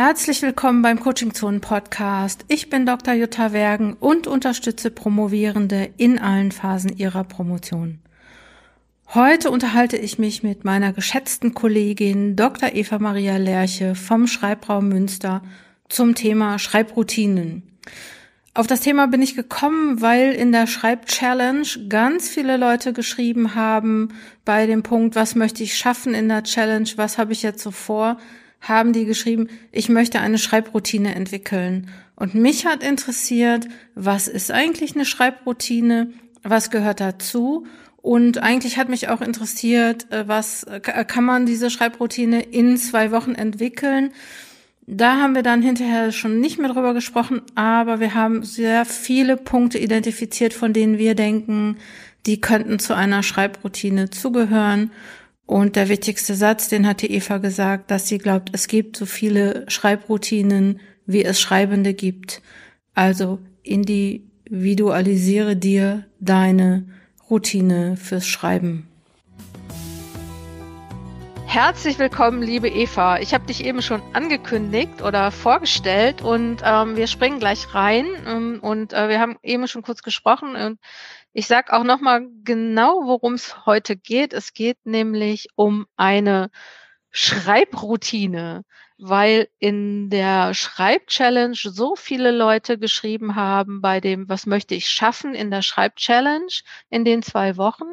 Herzlich willkommen beim Coaching Zonen Podcast. Ich bin Dr. Jutta Wergen und unterstütze Promovierende in allen Phasen ihrer Promotion. Heute unterhalte ich mich mit meiner geschätzten Kollegin Dr. Eva Maria Lerche vom Schreibraum Münster zum Thema Schreibroutinen. Auf das Thema bin ich gekommen, weil in der Schreib-Challenge ganz viele Leute geschrieben haben bei dem Punkt, was möchte ich schaffen in der Challenge, was habe ich jetzt so vor, haben die geschrieben, ich möchte eine Schreibroutine entwickeln. Und mich hat interessiert, was ist eigentlich eine Schreibroutine? Was gehört dazu? Und eigentlich hat mich auch interessiert, äh, was äh, kann man diese Schreibroutine in zwei Wochen entwickeln? Da haben wir dann hinterher schon nicht mehr drüber gesprochen, aber wir haben sehr viele Punkte identifiziert, von denen wir denken, die könnten zu einer Schreibroutine zugehören. Und der wichtigste Satz, den hatte Eva gesagt, dass sie glaubt, es gibt so viele Schreibroutinen, wie es Schreibende gibt. Also individualisiere dir deine Routine fürs Schreiben. Herzlich willkommen, liebe Eva. Ich habe dich eben schon angekündigt oder vorgestellt und ähm, wir springen gleich rein ähm, und äh, wir haben eben schon kurz gesprochen und ich sage auch noch mal genau, worum es heute geht. Es geht nämlich um eine Schreibroutine, weil in der Schreibchallenge so viele Leute geschrieben haben bei dem, was möchte ich schaffen in der Schreibchallenge in den zwei Wochen,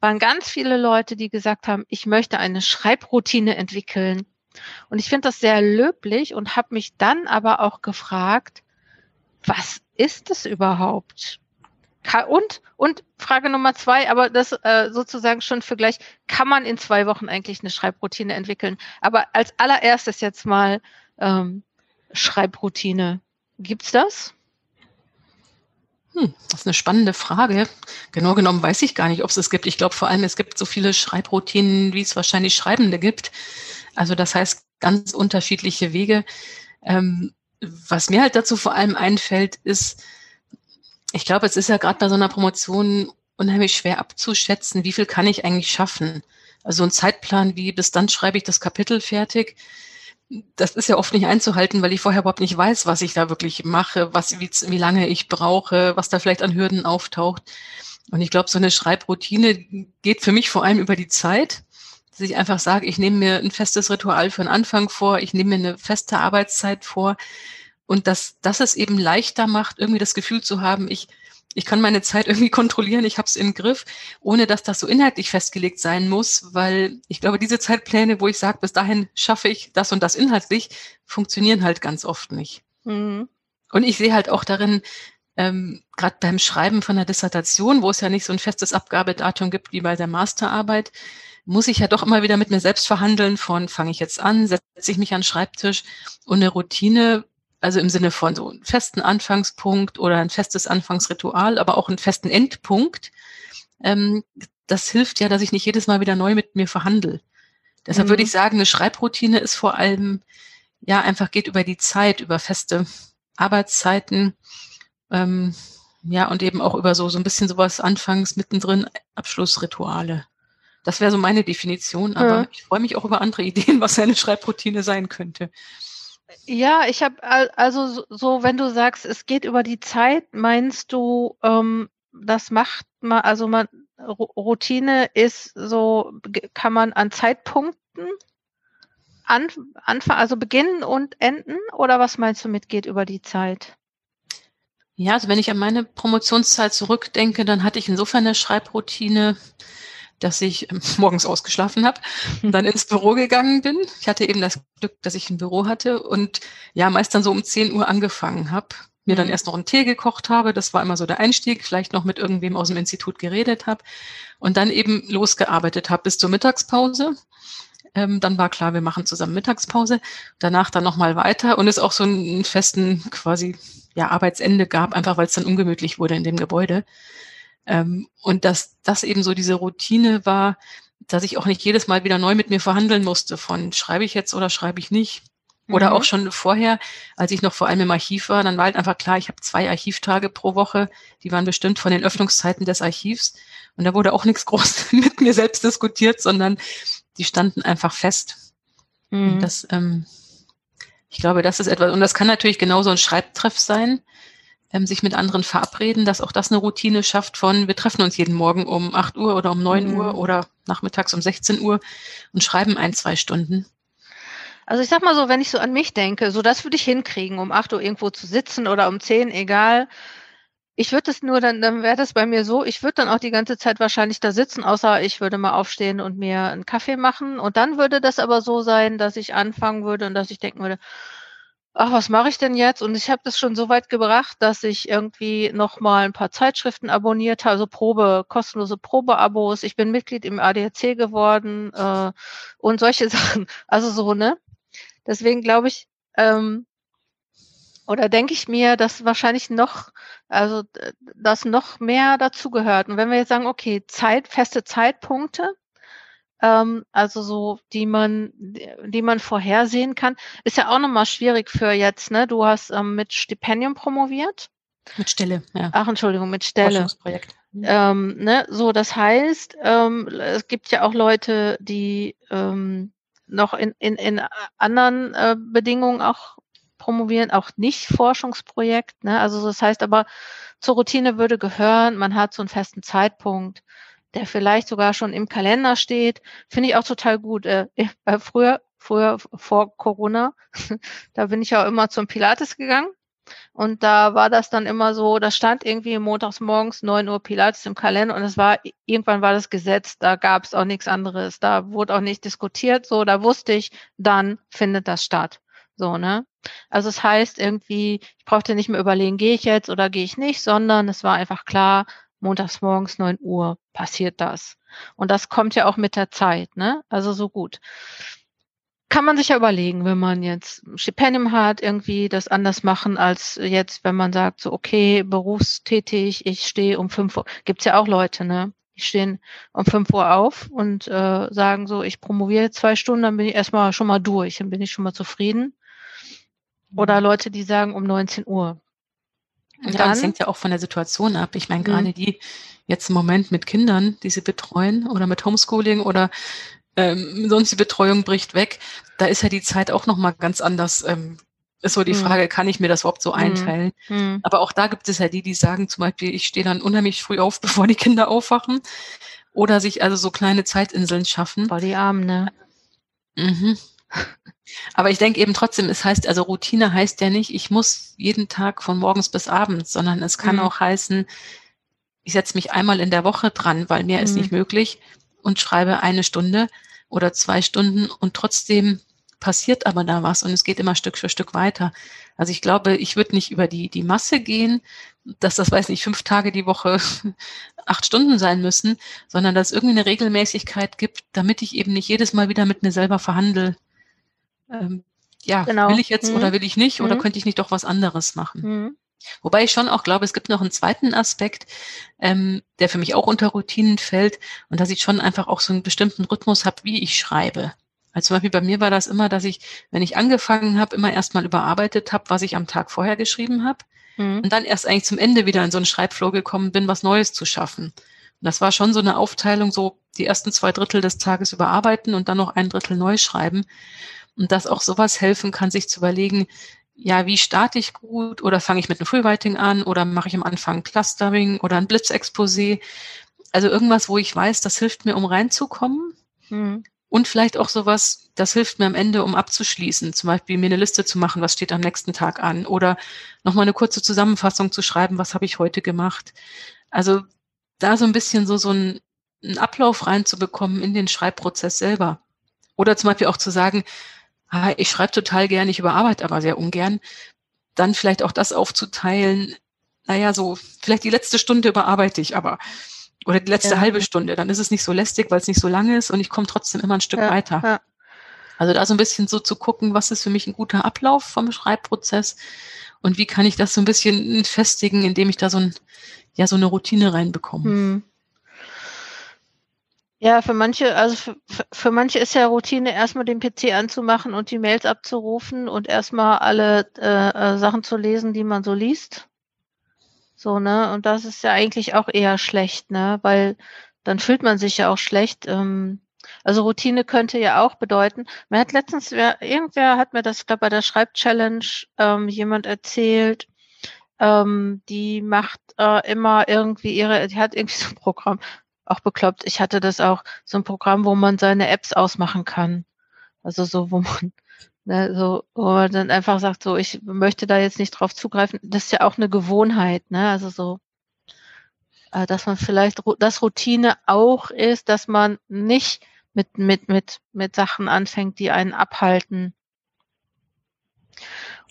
waren ganz viele Leute, die gesagt haben, ich möchte eine Schreibroutine entwickeln. Und ich finde das sehr löblich und habe mich dann aber auch gefragt, was ist es überhaupt? Und, und Frage Nummer zwei, aber das äh, sozusagen schon für gleich, kann man in zwei Wochen eigentlich eine Schreibroutine entwickeln? Aber als allererstes jetzt mal ähm, Schreibroutine. Gibt's das? Hm, das ist eine spannende Frage. Genau genommen weiß ich gar nicht, ob es es gibt. Ich glaube vor allem, es gibt so viele Schreibroutinen, wie es wahrscheinlich Schreibende gibt. Also das heißt ganz unterschiedliche Wege. Ähm, was mir halt dazu vor allem einfällt, ist, ich glaube, es ist ja gerade bei so einer Promotion unheimlich schwer abzuschätzen, wie viel kann ich eigentlich schaffen. Also ein Zeitplan wie bis dann schreibe ich das Kapitel fertig. Das ist ja oft nicht einzuhalten, weil ich vorher überhaupt nicht weiß, was ich da wirklich mache, was, wie, wie lange ich brauche, was da vielleicht an Hürden auftaucht. Und ich glaube, so eine Schreibroutine geht für mich vor allem über die Zeit, dass ich einfach sage, ich nehme mir ein festes Ritual für den Anfang vor, ich nehme mir eine feste Arbeitszeit vor, und dass das es eben leichter macht, irgendwie das Gefühl zu haben, ich, ich kann meine Zeit irgendwie kontrollieren, ich habe es im Griff, ohne dass das so inhaltlich festgelegt sein muss, weil ich glaube, diese Zeitpläne, wo ich sage, bis dahin schaffe ich das und das inhaltlich, funktionieren halt ganz oft nicht. Mhm. Und ich sehe halt auch darin, ähm, gerade beim Schreiben von der Dissertation, wo es ja nicht so ein festes Abgabedatum gibt wie bei der Masterarbeit, muss ich ja doch immer wieder mit mir selbst verhandeln von, fange ich jetzt an, setze ich mich an den Schreibtisch und eine Routine also im Sinne von so einen festen Anfangspunkt oder ein festes Anfangsritual, aber auch einen festen Endpunkt. Ähm, das hilft ja, dass ich nicht jedes Mal wieder neu mit mir verhandle. Deshalb mhm. würde ich sagen, eine Schreibroutine ist vor allem, ja, einfach geht über die Zeit, über feste Arbeitszeiten, ähm, ja, und eben auch über so, so ein bisschen sowas Anfangs, mittendrin, Abschlussrituale. Das wäre so meine Definition, aber ja. ich freue mich auch über andere Ideen, was eine Schreibroutine sein könnte. Ja, ich habe also so, wenn du sagst, es geht über die Zeit, meinst du, ähm, das macht man, also man Routine ist so, kann man an Zeitpunkten an, anfangen, also beginnen und enden, oder was meinst du mit geht über die Zeit? Ja, also wenn ich an meine Promotionszeit zurückdenke, dann hatte ich insofern eine Schreibroutine, dass ich ähm, morgens ausgeschlafen habe und dann ins Büro gegangen bin. Ich hatte eben das Glück, dass ich ein Büro hatte und ja, meist dann so um 10 Uhr angefangen habe. Mir dann mhm. erst noch einen Tee gekocht habe, das war immer so der Einstieg, vielleicht noch mit irgendwem aus dem Institut geredet habe und dann eben losgearbeitet habe bis zur Mittagspause. Ähm, dann war klar, wir machen zusammen Mittagspause. Danach dann nochmal weiter und es auch so einen festen quasi ja, Arbeitsende gab, einfach weil es dann ungemütlich wurde in dem Gebäude. Ähm, und dass das eben so diese Routine war, dass ich auch nicht jedes Mal wieder neu mit mir verhandeln musste von schreibe ich jetzt oder schreibe ich nicht. Oder mhm. auch schon vorher, als ich noch vor allem im Archiv war, dann war halt einfach klar, ich habe zwei Archivtage pro Woche, die waren bestimmt von den Öffnungszeiten des Archivs. Und da wurde auch nichts groß mit mir selbst diskutiert, sondern die standen einfach fest. Mhm. Das ähm, Ich glaube, das ist etwas, und das kann natürlich genauso ein Schreibtreff sein, ähm, sich mit anderen verabreden, dass auch das eine Routine schafft von, wir treffen uns jeden Morgen um 8 Uhr oder um 9 mhm. Uhr oder nachmittags um 16 Uhr und schreiben ein, zwei Stunden. Also ich sag mal so, wenn ich so an mich denke, so das würde ich hinkriegen, um 8 Uhr irgendwo zu sitzen oder um 10, egal. Ich würde es nur, dann, dann wäre das bei mir so, ich würde dann auch die ganze Zeit wahrscheinlich da sitzen, außer ich würde mal aufstehen und mir einen Kaffee machen. Und dann würde das aber so sein, dass ich anfangen würde und dass ich denken würde, ach, was mache ich denn jetzt? Und ich habe das schon so weit gebracht, dass ich irgendwie noch mal ein paar Zeitschriften abonniert habe, also Probe, kostenlose Probeabos. Ich bin Mitglied im ADAC geworden äh, und solche Sachen. Also so, ne? Deswegen glaube ich, ähm, oder denke ich mir, dass wahrscheinlich noch, also dass noch mehr dazugehört. Und wenn wir jetzt sagen, okay, Zeit, feste Zeitpunkte, ähm, also so, die man, die man vorhersehen kann, ist ja auch nochmal schwierig für jetzt, ne? Du hast ähm, mit Stipendium promoviert. Mit Stelle, ja. Ach, Entschuldigung, mit Stelle. Forschungsprojekt. Mhm. Ähm, ne, so, das heißt, ähm, es gibt ja auch Leute, die ähm, noch in, in, in anderen äh, Bedingungen auch promovieren, auch nicht Forschungsprojekt. Ne? Also das heißt aber, zur Routine würde gehören, man hat so einen festen Zeitpunkt, der vielleicht sogar schon im Kalender steht. Finde ich auch total gut. Äh, äh, früher, früher vor Corona, da bin ich ja immer zum Pilates gegangen. Und da war das dann immer so, da stand irgendwie montags morgens 9 Uhr Pilates im Kalender und es war, irgendwann war das Gesetz, da gab es auch nichts anderes. Da wurde auch nicht diskutiert, so, da wusste ich, dann findet das statt. So, ne? Also es heißt irgendwie, ich brauchte nicht mehr überlegen, gehe ich jetzt oder gehe ich nicht, sondern es war einfach klar, montags morgens 9 Uhr passiert das. Und das kommt ja auch mit der Zeit, ne? Also so gut kann man sich ja überlegen, wenn man jetzt ein Stipendium hat, irgendwie das anders machen als jetzt, wenn man sagt, so okay, berufstätig, ich stehe um fünf Uhr. Gibt's ja auch Leute, ne? Die stehen um fünf Uhr auf und äh, sagen so, ich promoviere zwei Stunden, dann bin ich erstmal schon mal durch, dann bin ich schon mal zufrieden. Oder mhm. Leute, die sagen um 19 Uhr. Ja, das hängt ja auch von der Situation ab. Ich meine, gerade mhm. die jetzt im Moment mit Kindern, die sie betreuen oder mit Homeschooling oder ähm, sonst die Betreuung bricht weg, da ist ja die Zeit auch nochmal ganz anders. Ähm, ist so die mhm. Frage, kann ich mir das überhaupt so mhm. einteilen? Aber auch da gibt es ja die, die sagen zum Beispiel, ich stehe dann unheimlich früh auf, bevor die Kinder aufwachen. Oder sich also so kleine Zeitinseln schaffen. Boah, die Armen, ne? Mhm. Aber ich denke eben trotzdem, es heißt, also Routine heißt ja nicht, ich muss jeden Tag von morgens bis abends, sondern es kann mhm. auch heißen, ich setze mich einmal in der Woche dran, weil mehr mhm. ist nicht möglich und schreibe eine Stunde oder zwei Stunden und trotzdem passiert aber da was und es geht immer Stück für Stück weiter. Also ich glaube, ich würde nicht über die, die Masse gehen, dass das, weiß nicht, fünf Tage die Woche acht Stunden sein müssen, sondern dass es irgendwie eine Regelmäßigkeit gibt, damit ich eben nicht jedes Mal wieder mit mir selber verhandle. Ähm, ja, genau. will ich jetzt mhm. oder will ich nicht oder mhm. könnte ich nicht doch was anderes machen? Mhm. Wobei ich schon auch glaube, es gibt noch einen zweiten Aspekt, ähm, der für mich auch unter Routinen fällt und dass ich schon einfach auch so einen bestimmten Rhythmus habe, wie ich schreibe. Also zum Beispiel bei mir war das immer, dass ich, wenn ich angefangen habe, immer erstmal überarbeitet habe, was ich am Tag vorher geschrieben habe mhm. und dann erst eigentlich zum Ende wieder in so einen Schreibflow gekommen bin, was Neues zu schaffen. Und das war schon so eine Aufteilung, so die ersten zwei Drittel des Tages überarbeiten und dann noch ein Drittel neu schreiben. Und dass auch sowas helfen kann, sich zu überlegen, ja, wie starte ich gut oder fange ich mit einem Frühwriting an oder mache ich am Anfang Clustering oder ein Blitzexposé? Also irgendwas, wo ich weiß, das hilft mir, um reinzukommen. Mhm. Und vielleicht auch sowas, das hilft mir am Ende, um abzuschließen. Zum Beispiel mir eine Liste zu machen, was steht am nächsten Tag an. Oder nochmal eine kurze Zusammenfassung zu schreiben, was habe ich heute gemacht. Also da so ein bisschen so, so ein, einen Ablauf reinzubekommen in den Schreibprozess selber. Oder zum Beispiel auch zu sagen, ah, ich schreibe total gern, ich überarbeite aber sehr ungern, dann vielleicht auch das aufzuteilen, naja, so, vielleicht die letzte Stunde überarbeite ich aber. Oder die letzte ja. halbe Stunde, dann ist es nicht so lästig, weil es nicht so lange ist und ich komme trotzdem immer ein Stück ja, weiter. Ja. Also da so ein bisschen so zu gucken, was ist für mich ein guter Ablauf vom Schreibprozess und wie kann ich das so ein bisschen festigen, indem ich da so ein, ja, so eine Routine reinbekomme. Hm. Ja, für manche, also für, für manche ist ja Routine, erstmal den PC anzumachen und die Mails abzurufen und erstmal alle äh, äh, Sachen zu lesen, die man so liest. So, ne? Und das ist ja eigentlich auch eher schlecht, ne? Weil dann fühlt man sich ja auch schlecht. Ähm, Also Routine könnte ja auch bedeuten, mir hat letztens, irgendwer hat mir das, ich glaube bei der Schreibchallenge ähm, jemand erzählt, ähm, die macht äh, immer irgendwie ihre, die hat irgendwie so ein Programm, auch bekloppt. Ich hatte das auch, so ein Programm, wo man seine Apps ausmachen kann. Also so, wo man, ne, so, wo man dann einfach sagt, so, ich möchte da jetzt nicht drauf zugreifen. Das ist ja auch eine Gewohnheit, ne? Also so, äh, dass man vielleicht, dass Routine auch ist, dass man nicht mit, mit, mit, mit Sachen anfängt, die einen abhalten.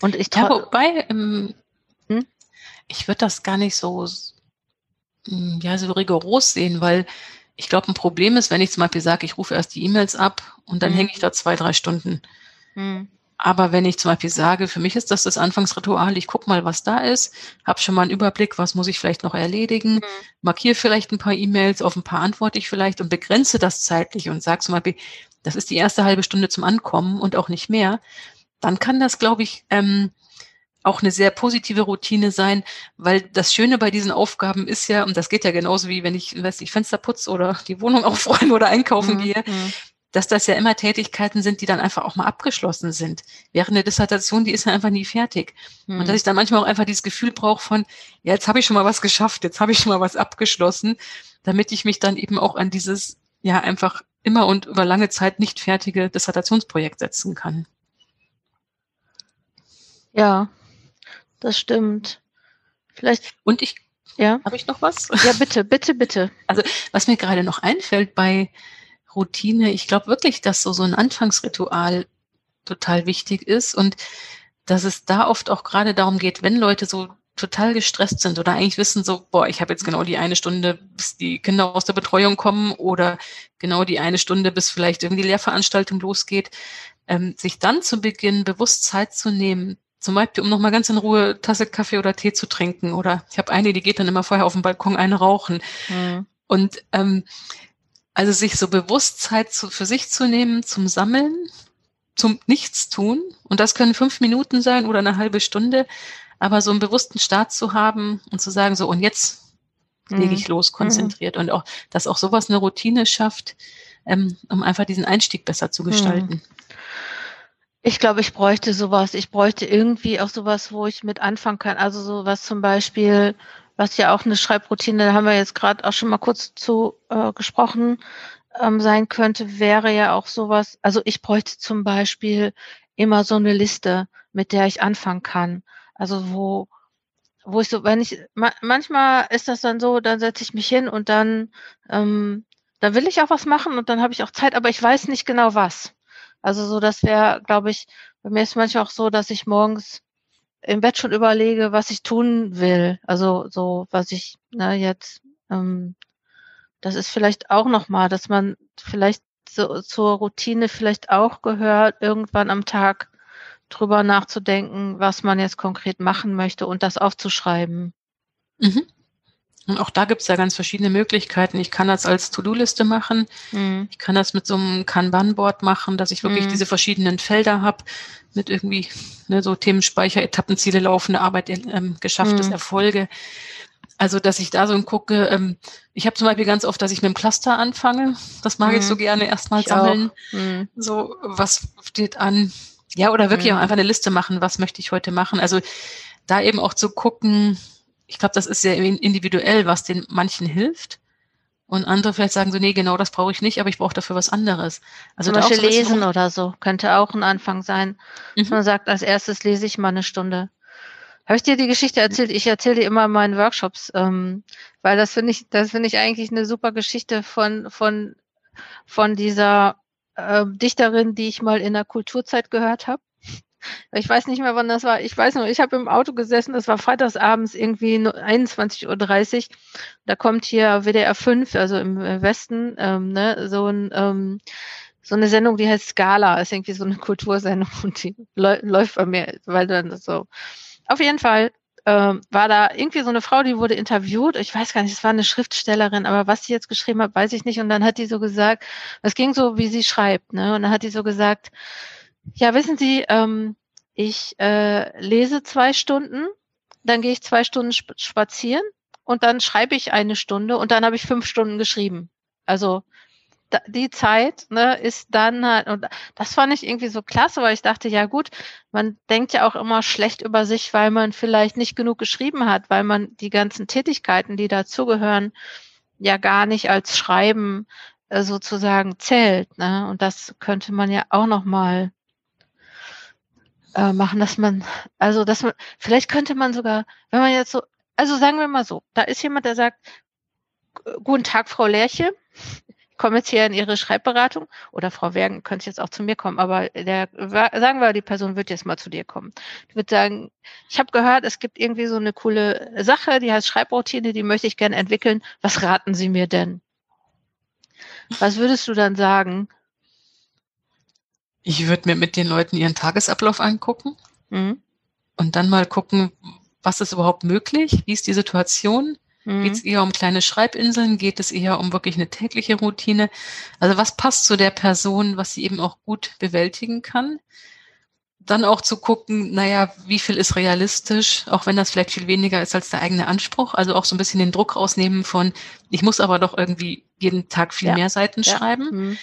Und ich ja, wobei, ähm, hm? ich würde das gar nicht so, ja, so rigoros sehen, weil ich glaube, ein Problem ist, wenn ich zum Beispiel sage, ich rufe erst die E-Mails ab und dann hm. hänge ich da zwei, drei Stunden. Hm. Aber wenn ich zum Beispiel sage, für mich ist das das Anfangsritual, ich gucke mal, was da ist, habe schon mal einen Überblick, was muss ich vielleicht noch erledigen, mhm. markiere vielleicht ein paar E-Mails, auf ein paar antworte ich vielleicht und begrenze das zeitlich und sage zum Beispiel, das ist die erste halbe Stunde zum Ankommen und auch nicht mehr, dann kann das, glaube ich, ähm, auch eine sehr positive Routine sein, weil das Schöne bei diesen Aufgaben ist ja, und das geht ja genauso wie wenn ich, weiß nicht, Fenster putze oder die Wohnung aufräume oder einkaufen mhm. gehe, mhm dass das ja immer Tätigkeiten sind, die dann einfach auch mal abgeschlossen sind. Während eine Dissertation, die ist ja einfach nie fertig. Hm. Und dass ich dann manchmal auch einfach dieses Gefühl brauche von, ja, jetzt habe ich schon mal was geschafft, jetzt habe ich schon mal was abgeschlossen, damit ich mich dann eben auch an dieses, ja, einfach immer und über lange Zeit nicht fertige Dissertationsprojekt setzen kann. Ja, das stimmt. Vielleicht. Und ich, ja. Habe ich noch was? Ja, bitte, bitte, bitte. Also, was mir gerade noch einfällt bei Routine. Ich glaube wirklich, dass so, so ein Anfangsritual total wichtig ist und dass es da oft auch gerade darum geht, wenn Leute so total gestresst sind oder eigentlich wissen so, boah, ich habe jetzt genau die eine Stunde, bis die Kinder aus der Betreuung kommen oder genau die eine Stunde, bis vielleicht irgendwie die Lehrveranstaltung losgeht, ähm, sich dann zu Beginn bewusst Zeit zu nehmen, zum Beispiel, um nochmal ganz in Ruhe Tasse Kaffee oder Tee zu trinken. Oder ich habe eine, die geht dann immer vorher auf dem Balkon eine rauchen. Mhm. Und ähm, also sich so Bewusstsein zu, für sich zu nehmen, zum Sammeln, zum Nichtstun. Und das können fünf Minuten sein oder eine halbe Stunde. Aber so einen bewussten Start zu haben und zu sagen, so, und jetzt lege mhm. ich los, konzentriert. Mhm. Und auch, dass auch sowas eine Routine schafft, ähm, um einfach diesen Einstieg besser zu gestalten. Mhm. Ich glaube, ich bräuchte sowas. Ich bräuchte irgendwie auch sowas, wo ich mit anfangen kann. Also sowas zum Beispiel, was ja auch eine Schreibroutine, da haben wir jetzt gerade auch schon mal kurz zu äh, gesprochen, ähm, sein könnte, wäre ja auch sowas, also ich bräuchte zum Beispiel immer so eine Liste, mit der ich anfangen kann. Also wo, wo ich so, wenn ich, ma manchmal ist das dann so, dann setze ich mich hin und dann, ähm, da will ich auch was machen und dann habe ich auch Zeit, aber ich weiß nicht genau was. Also so, das wäre, glaube ich, bei mir ist manchmal auch so, dass ich morgens im Bett schon überlege, was ich tun will. Also so, was ich ne, jetzt, ähm, das ist vielleicht auch nochmal, dass man vielleicht so, zur Routine vielleicht auch gehört, irgendwann am Tag drüber nachzudenken, was man jetzt konkret machen möchte und das aufzuschreiben. Mhm. Und auch da gibt es ja ganz verschiedene Möglichkeiten. Ich kann das als To-Do-Liste machen. Mhm. Ich kann das mit so einem Kanban-Board machen, dass ich wirklich mhm. diese verschiedenen Felder habe mit irgendwie ne, so Themenspeicher, Etappenziele, laufende Arbeit, ähm, geschafftes mhm. Erfolge. Also, dass ich da so gucke, ähm, ich habe zum Beispiel ganz oft, dass ich mit dem Cluster anfange. Das mag ich so mhm. gerne erstmal sammeln. Mhm. So, was steht an? Ja, oder wirklich auch mhm. einfach eine Liste machen, was möchte ich heute machen. Also da eben auch zu gucken, ich glaube, das ist sehr individuell, was den manchen hilft. Und andere vielleicht sagen so, nee, genau das brauche ich nicht, aber ich brauche dafür was anderes. Also Zum Beispiel lesen oder so, könnte auch ein Anfang sein. Mhm. man sagt, als erstes lese ich mal eine Stunde. Habe ich dir die Geschichte erzählt? Ich erzähle die immer in meinen Workshops, ähm, weil das finde ich, das finde ich eigentlich eine super Geschichte von, von, von dieser äh, Dichterin, die ich mal in der Kulturzeit gehört habe. Ich weiß nicht mehr, wann das war. Ich weiß nur, ich habe im Auto gesessen, das war freitagsabends irgendwie 21.30 Uhr. Da kommt hier WDR 5, also im äh, Westen, ähm, ne, so ein ähm, so eine Sendung, die heißt Scala, ist irgendwie so eine Kultursendung und die läuft bei mir, weil dann so. Auf jeden Fall ähm, war da irgendwie so eine Frau, die wurde interviewt. Ich weiß gar nicht, es war eine Schriftstellerin, aber was sie jetzt geschrieben hat, weiß ich nicht. Und dann hat die so gesagt, es ging so, wie sie schreibt, ne? Und dann hat die so gesagt, ja, wissen Sie, ähm, ich äh, lese zwei Stunden, dann gehe ich zwei Stunden spazieren und dann schreibe ich eine Stunde und dann habe ich fünf Stunden geschrieben. Also die Zeit ne, ist dann halt, und das fand ich irgendwie so klasse, weil ich dachte, ja gut, man denkt ja auch immer schlecht über sich, weil man vielleicht nicht genug geschrieben hat, weil man die ganzen Tätigkeiten, die dazugehören, ja gar nicht als Schreiben äh, sozusagen zählt. Ne? Und das könnte man ja auch nochmal äh, machen, dass man, also dass man, vielleicht könnte man sogar, wenn man jetzt so, also sagen wir mal so, da ist jemand, der sagt, guten Tag, Frau Lerche, ich komme jetzt hier in Ihre Schreibberatung oder Frau Wergen könnte jetzt auch zu mir kommen, aber der, sagen wir, die Person wird jetzt mal zu dir kommen. Ich würde sagen, ich habe gehört, es gibt irgendwie so eine coole Sache, die heißt Schreibroutine, die möchte ich gerne entwickeln. Was raten Sie mir denn? Was würdest du dann sagen? Ich würde mir mit den Leuten ihren Tagesablauf angucken mhm. und dann mal gucken, was ist überhaupt möglich, wie ist die Situation, mhm. geht es eher um kleine Schreibinseln, geht es eher um wirklich eine tägliche Routine. Also was passt zu der Person, was sie eben auch gut bewältigen kann. Dann auch zu gucken, naja, wie viel ist realistisch, auch wenn das vielleicht viel weniger ist als der eigene Anspruch. Also auch so ein bisschen den Druck rausnehmen von, ich muss aber doch irgendwie jeden Tag viel ja. mehr Seiten ja. schreiben. Mhm.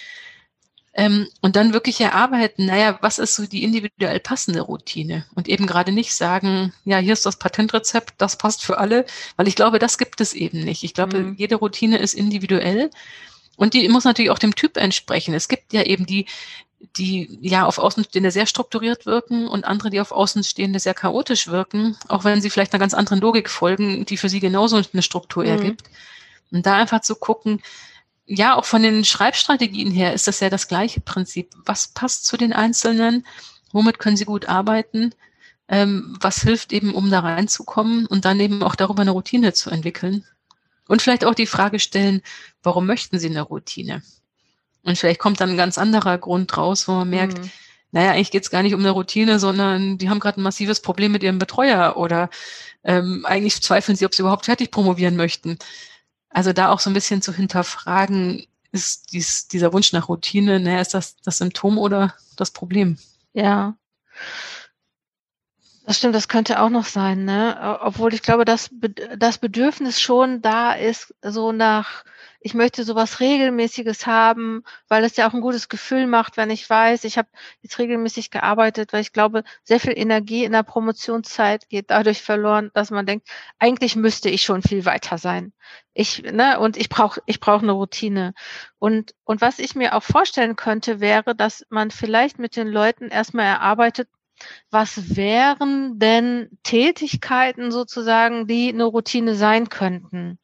Ähm, und dann wirklich erarbeiten, naja, was ist so die individuell passende Routine? Und eben gerade nicht sagen, ja, hier ist das Patentrezept, das passt für alle, weil ich glaube, das gibt es eben nicht. Ich glaube, mhm. jede Routine ist individuell und die muss natürlich auch dem Typ entsprechen. Es gibt ja eben die, die ja auf Außenstehende sehr strukturiert wirken und andere, die auf Außenstehende sehr chaotisch wirken, auch wenn sie vielleicht einer ganz anderen Logik folgen, die für sie genauso eine Struktur mhm. ergibt. Und da einfach zu gucken, ja, auch von den Schreibstrategien her ist das ja das gleiche Prinzip. Was passt zu den Einzelnen? Womit können sie gut arbeiten? Ähm, was hilft eben, um da reinzukommen und dann eben auch darüber eine Routine zu entwickeln? Und vielleicht auch die Frage stellen, warum möchten sie eine Routine? Und vielleicht kommt dann ein ganz anderer Grund raus, wo man merkt, mhm. naja, eigentlich geht es gar nicht um eine Routine, sondern die haben gerade ein massives Problem mit ihrem Betreuer oder ähm, eigentlich zweifeln sie, ob sie überhaupt fertig promovieren möchten. Also da auch so ein bisschen zu hinterfragen, ist dies, dieser Wunsch nach Routine, naja, ist das das Symptom oder das Problem? Ja. Das stimmt, das könnte auch noch sein, ne? Obwohl ich glaube, dass das Bedürfnis schon da ist, so nach ich möchte sowas Regelmäßiges haben, weil es ja auch ein gutes Gefühl macht, wenn ich weiß, ich habe jetzt regelmäßig gearbeitet, weil ich glaube, sehr viel Energie in der Promotionszeit geht dadurch verloren, dass man denkt, eigentlich müsste ich schon viel weiter sein. Ich, ne, und ich brauche ich brauche eine Routine. Und, und was ich mir auch vorstellen könnte, wäre, dass man vielleicht mit den Leuten erstmal erarbeitet, was wären denn Tätigkeiten sozusagen, die eine Routine sein könnten?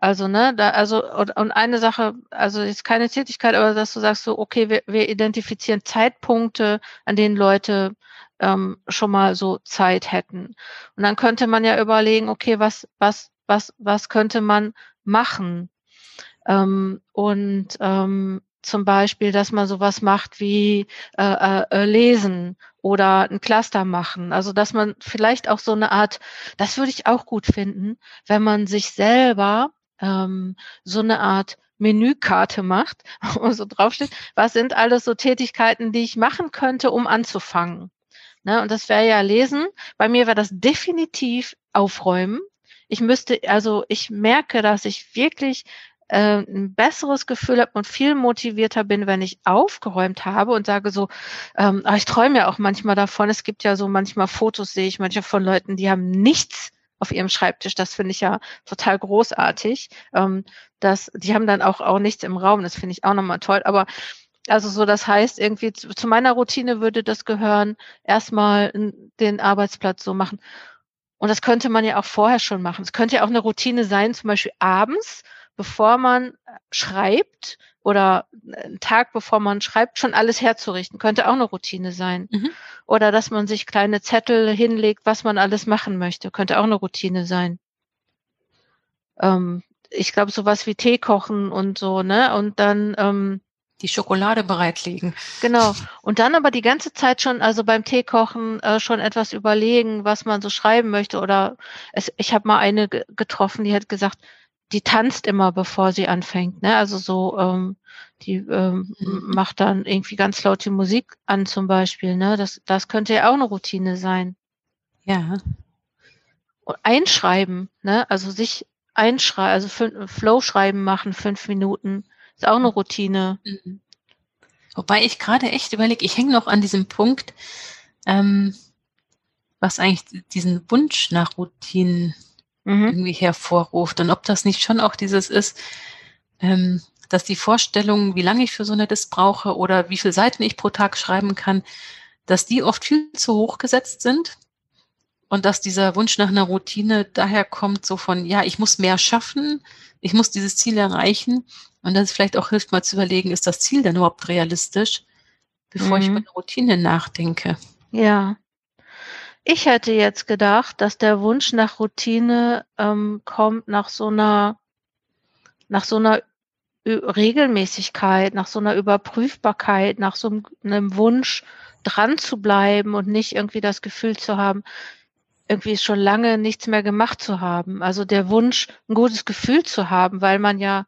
Also, ne, da, also, und, und eine Sache, also jetzt keine Tätigkeit, aber dass du sagst so, okay, wir, wir identifizieren Zeitpunkte, an denen Leute ähm, schon mal so Zeit hätten. Und dann könnte man ja überlegen, okay, was, was, was, was könnte man machen? Ähm, und ähm, zum Beispiel, dass man sowas macht wie äh, äh, lesen oder ein Cluster machen. Also dass man vielleicht auch so eine Art, das würde ich auch gut finden, wenn man sich selber ähm, so eine Art Menükarte macht, wo so draufsteht, was sind alles so Tätigkeiten, die ich machen könnte, um anzufangen. Ne, und das wäre ja lesen. Bei mir wäre das definitiv aufräumen. Ich müsste, also ich merke, dass ich wirklich äh, ein besseres Gefühl habe und viel motivierter bin, wenn ich aufgeräumt habe und sage so, ähm, ich träume ja auch manchmal davon. Es gibt ja so manchmal Fotos, sehe ich manchmal von Leuten, die haben nichts auf ihrem Schreibtisch. Das finde ich ja total großartig. Ähm, das, die haben dann auch, auch nichts im Raum. Das finde ich auch nochmal toll. Aber also so, das heißt, irgendwie zu, zu meiner Routine würde das gehören, erstmal den Arbeitsplatz so machen. Und das könnte man ja auch vorher schon machen. Es könnte ja auch eine Routine sein, zum Beispiel abends, bevor man schreibt, oder einen Tag, bevor man schreibt, schon alles herzurichten. Könnte auch eine Routine sein. Mhm. Oder dass man sich kleine Zettel hinlegt, was man alles machen möchte. Könnte auch eine Routine sein. Ähm, ich glaube, sowas wie Tee kochen und so, ne? Und dann ähm, die Schokolade bereitlegen. Genau. Und dann aber die ganze Zeit schon, also beim Tee kochen, äh, schon etwas überlegen, was man so schreiben möchte. Oder es, ich habe mal eine getroffen, die hat gesagt, die tanzt immer, bevor sie anfängt. Ne? Also so, ähm, die ähm, mhm. macht dann irgendwie ganz laut die Musik an zum Beispiel. Ne? Das, das könnte ja auch eine Routine sein. Ja. Und einschreiben, ne? also sich einschreiben, also Flow-Schreiben machen, fünf Minuten, Ist auch eine Routine. Mhm. Wobei ich gerade echt überlege, ich hänge noch an diesem Punkt, ähm, was eigentlich diesen Wunsch nach Routinen mhm. irgendwie hervorruft und ob das nicht schon auch dieses ist, ähm, dass die Vorstellung, wie lange ich für so eine Disk brauche oder wie viele Seiten ich pro Tag schreiben kann, dass die oft viel zu hoch gesetzt sind und dass dieser Wunsch nach einer Routine daher kommt, so von, ja, ich muss mehr schaffen, ich muss dieses Ziel erreichen und dass es vielleicht auch hilft, mal zu überlegen, ist das Ziel denn überhaupt realistisch, bevor mhm. ich über eine Routine nachdenke. Ja. Ich hätte jetzt gedacht, dass der Wunsch nach Routine ähm, kommt nach so einer, nach so einer Regelmäßigkeit, nach so einer Überprüfbarkeit, nach so einem Wunsch, dran zu bleiben und nicht irgendwie das Gefühl zu haben, irgendwie schon lange nichts mehr gemacht zu haben. Also der Wunsch, ein gutes Gefühl zu haben, weil man ja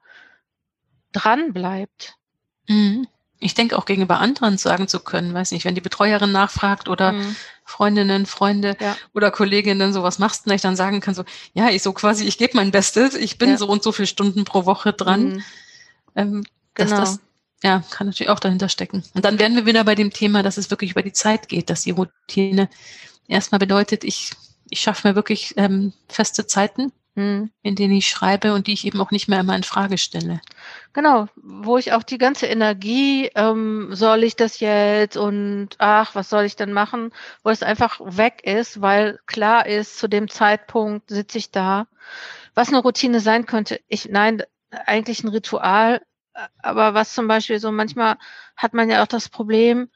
dran bleibt. Mhm. Ich denke auch gegenüber anderen sagen zu können, weiß nicht, wenn die Betreuerin nachfragt oder mhm. Freundinnen, Freunde ja. oder Kolleginnen so, was machst du, ich dann sagen kann so, ja, ich so quasi, ich gebe mein Bestes, ich bin ja. so und so viele Stunden pro Woche dran. Mhm. Ähm, genau. Das, ja, kann natürlich auch dahinter stecken. Und dann werden wir wieder bei dem Thema, dass es wirklich über die Zeit geht, dass die Routine erstmal bedeutet, ich, ich schaffe mir wirklich ähm, feste Zeiten. In denen ich schreibe und die ich eben auch nicht mehr immer in Frage stelle. Genau, wo ich auch die ganze Energie, ähm, soll ich das jetzt und ach, was soll ich denn machen, wo es einfach weg ist, weil klar ist, zu dem Zeitpunkt sitze ich da. Was eine Routine sein könnte, ich, nein, eigentlich ein Ritual, aber was zum Beispiel so, manchmal hat man ja auch das Problem,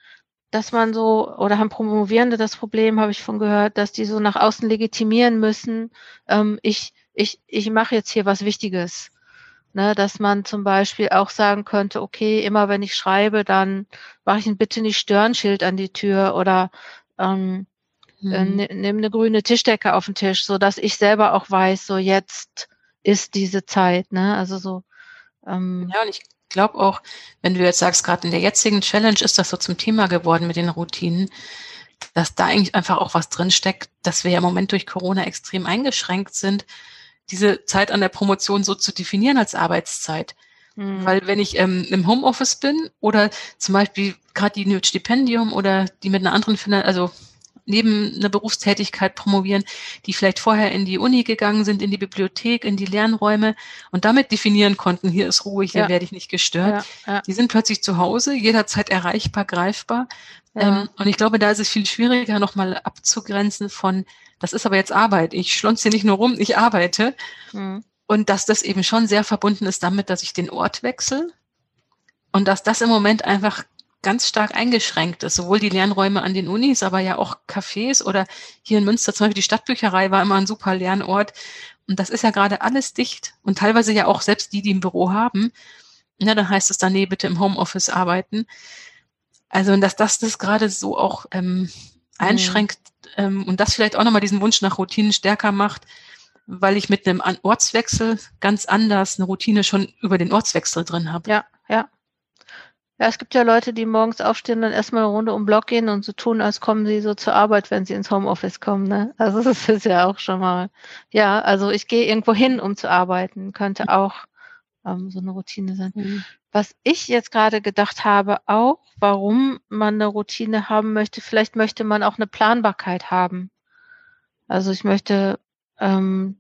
dass man so, oder haben Promovierende das Problem, habe ich von gehört, dass die so nach außen legitimieren müssen, ähm, ich, ich, ich mache jetzt hier was Wichtiges. Ne, dass man zum Beispiel auch sagen könnte, okay, immer wenn ich schreibe, dann mache ich ein bitte nicht Stören-Schild an die Tür oder ähm, äh, ne, nimm eine grüne Tischdecke auf den Tisch, so dass ich selber auch weiß, so jetzt ist diese Zeit, ne? Also so ähm, ja, und ich glaube auch, wenn du jetzt sagst, gerade in der jetzigen Challenge ist das so zum Thema geworden mit den Routinen, dass da eigentlich einfach auch was drinsteckt, dass wir ja im Moment durch Corona extrem eingeschränkt sind, diese Zeit an der Promotion so zu definieren als Arbeitszeit. Mhm. Weil wenn ich ähm, im Homeoffice bin oder zum Beispiel gerade die mit Stipendium oder die mit einer anderen, also neben einer Berufstätigkeit promovieren, die vielleicht vorher in die Uni gegangen sind, in die Bibliothek, in die Lernräume und damit definieren konnten, hier ist Ruhe, hier ja. werde ich nicht gestört. Ja, ja. Die sind plötzlich zu Hause, jederzeit erreichbar, greifbar. Ähm, und ich glaube, da ist es viel schwieriger, nochmal abzugrenzen von, das ist aber jetzt Arbeit. Ich schlonze nicht nur rum, ich arbeite. Mhm. Und dass das eben schon sehr verbunden ist damit, dass ich den Ort wechsle und dass das im Moment einfach ganz stark eingeschränkt ist. Sowohl die Lernräume an den Unis, aber ja auch Cafés oder hier in Münster zum Beispiel die Stadtbücherei war immer ein super Lernort. Und das ist ja gerade alles dicht und teilweise ja auch selbst die, die im Büro haben. Ja, dann heißt es dann, nee, bitte im Homeoffice arbeiten. Also, dass das das gerade so auch ähm, mhm. einschränkt mhm. ähm, und das vielleicht auch nochmal diesen Wunsch nach Routinen stärker macht, weil ich mit einem Ortswechsel ganz anders eine Routine schon über den Ortswechsel drin habe. Ja, ja. Ja, es gibt ja Leute, die morgens aufstehen und erstmal eine Runde um den Block gehen und so tun, als kommen sie so zur Arbeit, wenn sie ins Homeoffice kommen. Ne? Also das ist ja auch schon mal, ja, also ich gehe irgendwo hin, um zu arbeiten, könnte auch ähm, so eine Routine sein. Mhm. Was ich jetzt gerade gedacht habe, auch, warum man eine Routine haben möchte, vielleicht möchte man auch eine Planbarkeit haben. Also ich möchte ähm,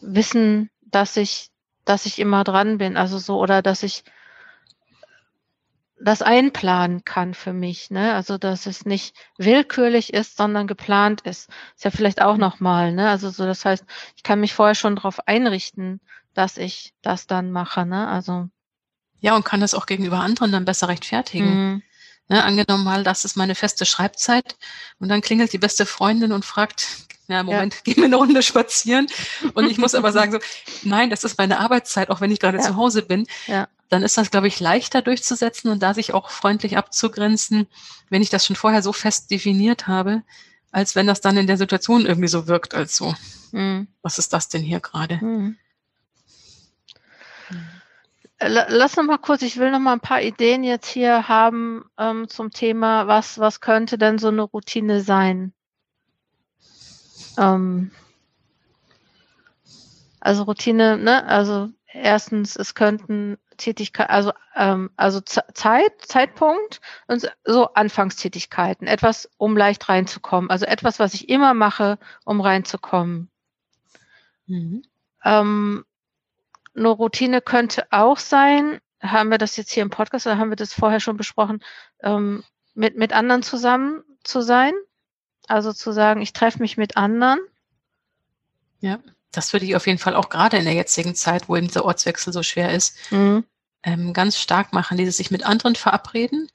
wissen, dass ich, dass ich immer dran bin, also so, oder dass ich das einplanen kann für mich, ne? Also dass es nicht willkürlich ist, sondern geplant ist. Ist ja vielleicht auch nochmal, ne? Also so, das heißt, ich kann mich vorher schon darauf einrichten, dass ich das dann mache, ne? Also ja, und kann das auch gegenüber anderen dann besser rechtfertigen. Mhm. Ne, angenommen mal, das ist meine feste Schreibzeit und dann klingelt die beste Freundin und fragt, ja, Moment, ja. gehen wir eine Runde spazieren. Und ich muss aber sagen so, nein, das ist meine Arbeitszeit, auch wenn ich gerade ja. zu Hause bin. Ja dann ist das, glaube ich, leichter durchzusetzen und da sich auch freundlich abzugrenzen, wenn ich das schon vorher so fest definiert habe, als wenn das dann in der Situation irgendwie so wirkt, als so. Mhm. Was ist das denn hier gerade? Mhm. Lass noch mal kurz, ich will noch mal ein paar Ideen jetzt hier haben ähm, zum Thema, was, was könnte denn so eine Routine sein? Ähm, also Routine, ne? Also erstens, es könnten Tätigkeit, also ähm, also Zeit, Zeitpunkt und so Anfangstätigkeiten, etwas, um leicht reinzukommen, also etwas, was ich immer mache, um reinzukommen. Mhm. Ähm, eine Routine könnte auch sein, haben wir das jetzt hier im Podcast oder haben wir das vorher schon besprochen, ähm, mit, mit anderen zusammen zu sein? Also zu sagen, ich treffe mich mit anderen. Ja, das würde ich auf jeden Fall auch gerade in der jetzigen Zeit, wo eben der Ortswechsel so schwer ist, mhm. ähm, ganz stark machen, dieses sich mit anderen verabreden.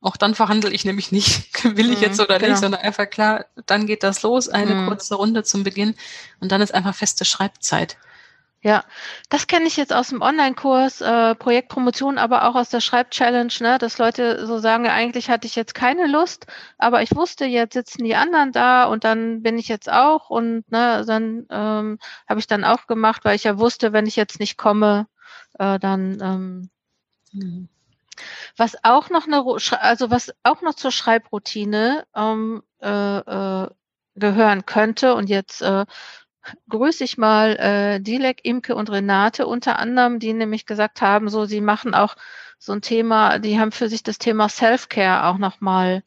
Auch dann verhandle ich nämlich nicht, will ich jetzt mhm, oder genau. nicht, sondern einfach klar, dann geht das los, eine mhm. kurze Runde zum Beginn und dann ist einfach feste Schreibzeit. Ja, das kenne ich jetzt aus dem Online-Kurs, äh, Projektpromotion, aber auch aus der Schreibchallenge, ne, dass Leute so sagen, eigentlich hatte ich jetzt keine Lust, aber ich wusste, jetzt sitzen die anderen da und dann bin ich jetzt auch und ne, dann ähm, habe ich dann auch gemacht, weil ich ja wusste, wenn ich jetzt nicht komme, äh, dann ähm, was auch noch eine, also was auch noch zur Schreibroutine ähm, äh, äh, gehören könnte und jetzt äh, grüße ich mal äh, Dilek, Imke und Renate unter anderem, die nämlich gesagt haben, so sie machen auch so ein Thema, die haben für sich das Thema Self-Care auch nochmal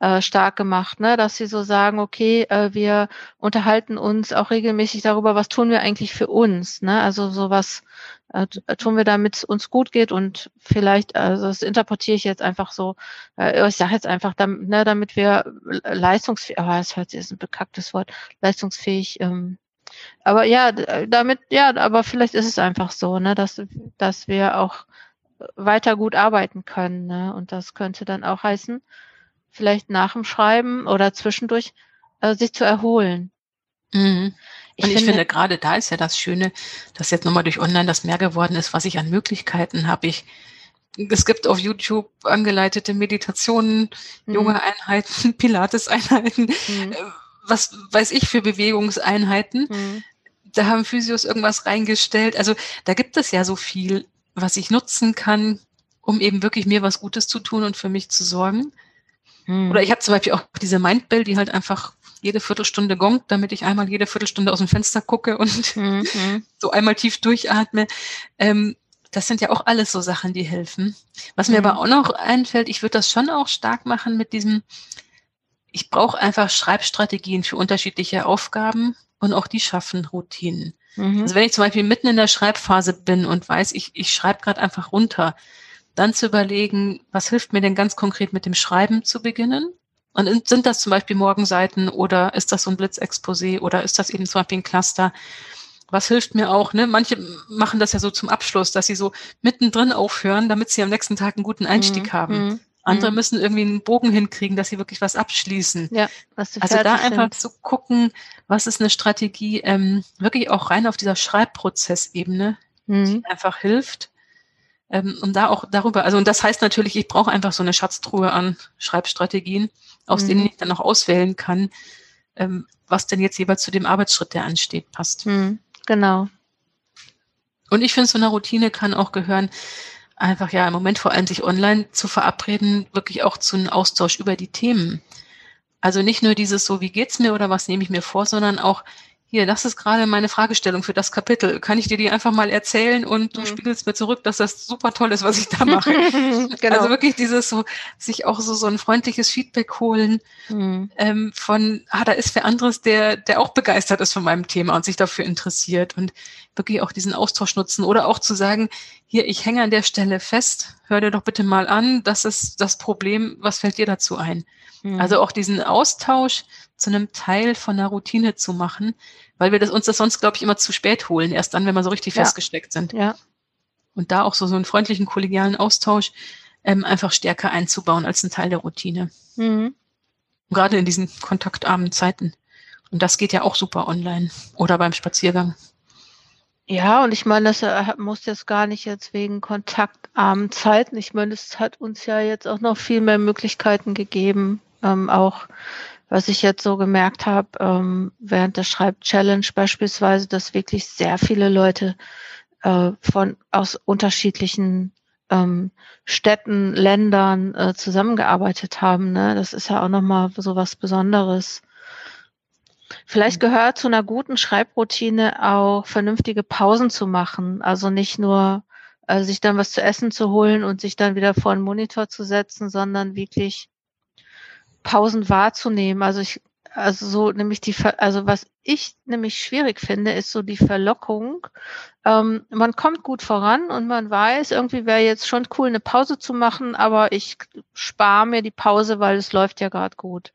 äh, stark gemacht, ne? dass sie so sagen, okay, äh, wir unterhalten uns auch regelmäßig darüber, was tun wir eigentlich für uns, ne? also sowas äh, tun wir, damit es uns gut geht und vielleicht, also das interpretiere ich jetzt einfach so, äh, ich sage jetzt einfach, damit, ne, damit wir leistungsfähig, aber es hört sich ist ein bekacktes Wort, leistungsfähig, ähm, aber ja, damit, ja, aber vielleicht ist es einfach so, ne, dass, dass wir auch weiter gut arbeiten können, ne? Und das könnte dann auch heißen, vielleicht nach dem Schreiben oder zwischendurch äh, sich zu erholen. Mhm. Ich und ich finde, finde, gerade da ist ja das Schöne, dass jetzt nochmal durch Online das mehr geworden ist, was ich an Möglichkeiten habe. Ich, es gibt auf YouTube angeleitete Meditationen, mhm. junge Einheiten, Pilates-Einheiten, mhm. Äh, was weiß ich für Bewegungseinheiten. Mhm. Da haben Physios irgendwas reingestellt. Also da gibt es ja so viel, was ich nutzen kann, um eben wirklich mir was Gutes zu tun und für mich zu sorgen. Mhm. Oder ich habe zum Beispiel auch diese Mindbell, die halt einfach jede Viertelstunde gongt, damit ich einmal jede Viertelstunde aus dem Fenster gucke und mhm. so einmal tief durchatme. Ähm, das sind ja auch alles so Sachen, die helfen. Was mir mhm. aber auch noch einfällt, ich würde das schon auch stark machen mit diesem, ich brauche einfach Schreibstrategien für unterschiedliche Aufgaben und auch die schaffen Routinen. Mhm. Also wenn ich zum Beispiel mitten in der Schreibphase bin und weiß, ich, ich schreibe gerade einfach runter, dann zu überlegen, was hilft mir denn ganz konkret mit dem Schreiben zu beginnen? Und sind das zum Beispiel Morgenseiten oder ist das so ein Blitzexposé oder ist das eben zum Beispiel ein Cluster? Was hilft mir auch, ne? Manche machen das ja so zum Abschluss, dass sie so mittendrin aufhören, damit sie am nächsten Tag einen guten Einstieg mhm. haben. Mhm. Andere mhm. müssen irgendwie einen Bogen hinkriegen, dass sie wirklich was abschließen. Ja, was also da einfach zu gucken, was ist eine Strategie, ähm, wirklich auch rein auf dieser Schreibprozessebene, mhm. die einfach hilft, ähm, um da auch darüber, also und das heißt natürlich, ich brauche einfach so eine Schatztruhe an Schreibstrategien, aus mhm. denen ich dann auch auswählen kann, ähm, was denn jetzt jeweils zu dem Arbeitsschritt, der ansteht, passt. Mhm. Genau. Und ich finde, so eine Routine kann auch gehören, einfach ja im Moment vor allem sich online zu verabreden, wirklich auch zu einem Austausch über die Themen. Also nicht nur dieses so, wie geht's mir oder was nehme ich mir vor, sondern auch, hier, das ist gerade meine Fragestellung für das Kapitel. Kann ich dir die einfach mal erzählen und du mhm. spiegelst mir zurück, dass das super toll ist, was ich da mache. genau. Also wirklich dieses so, sich auch so, so ein freundliches Feedback holen mhm. ähm, von, ah, da ist wer anderes, der, der auch begeistert ist von meinem Thema und sich dafür interessiert und wirklich auch diesen Austausch nutzen oder auch zu sagen, hier, ich hänge an der Stelle fest, hör dir doch bitte mal an, das ist das Problem, was fällt dir dazu ein? Mhm. Also auch diesen Austausch zu einem Teil von einer Routine zu machen, weil wir das, uns das sonst, glaube ich, immer zu spät holen, erst dann, wenn wir so richtig ja. festgesteckt sind. Ja. Und da auch so, so einen freundlichen, kollegialen Austausch ähm, einfach stärker einzubauen als ein Teil der Routine. Mhm. Gerade in diesen kontaktarmen Zeiten. Und das geht ja auch super online oder beim Spaziergang. Ja, und ich meine, das äh, muss jetzt gar nicht jetzt wegen kontaktarmen Zeiten. Ich meine, es hat uns ja jetzt auch noch viel mehr Möglichkeiten gegeben, ähm, auch was ich jetzt so gemerkt habe, ähm, während der Schreib-Challenge beispielsweise, dass wirklich sehr viele Leute äh, von aus unterschiedlichen ähm, Städten, Ländern äh, zusammengearbeitet haben. Ne? Das ist ja auch nochmal so was Besonderes. Vielleicht gehört zu einer guten Schreibroutine auch vernünftige Pausen zu machen. Also nicht nur also sich dann was zu essen zu holen und sich dann wieder vor den Monitor zu setzen, sondern wirklich Pausen wahrzunehmen. Also ich, also so nämlich die, also was ich nämlich schwierig finde, ist so die Verlockung. Ähm, man kommt gut voran und man weiß, irgendwie wäre jetzt schon cool, eine Pause zu machen, aber ich spare mir die Pause, weil es läuft ja gerade gut.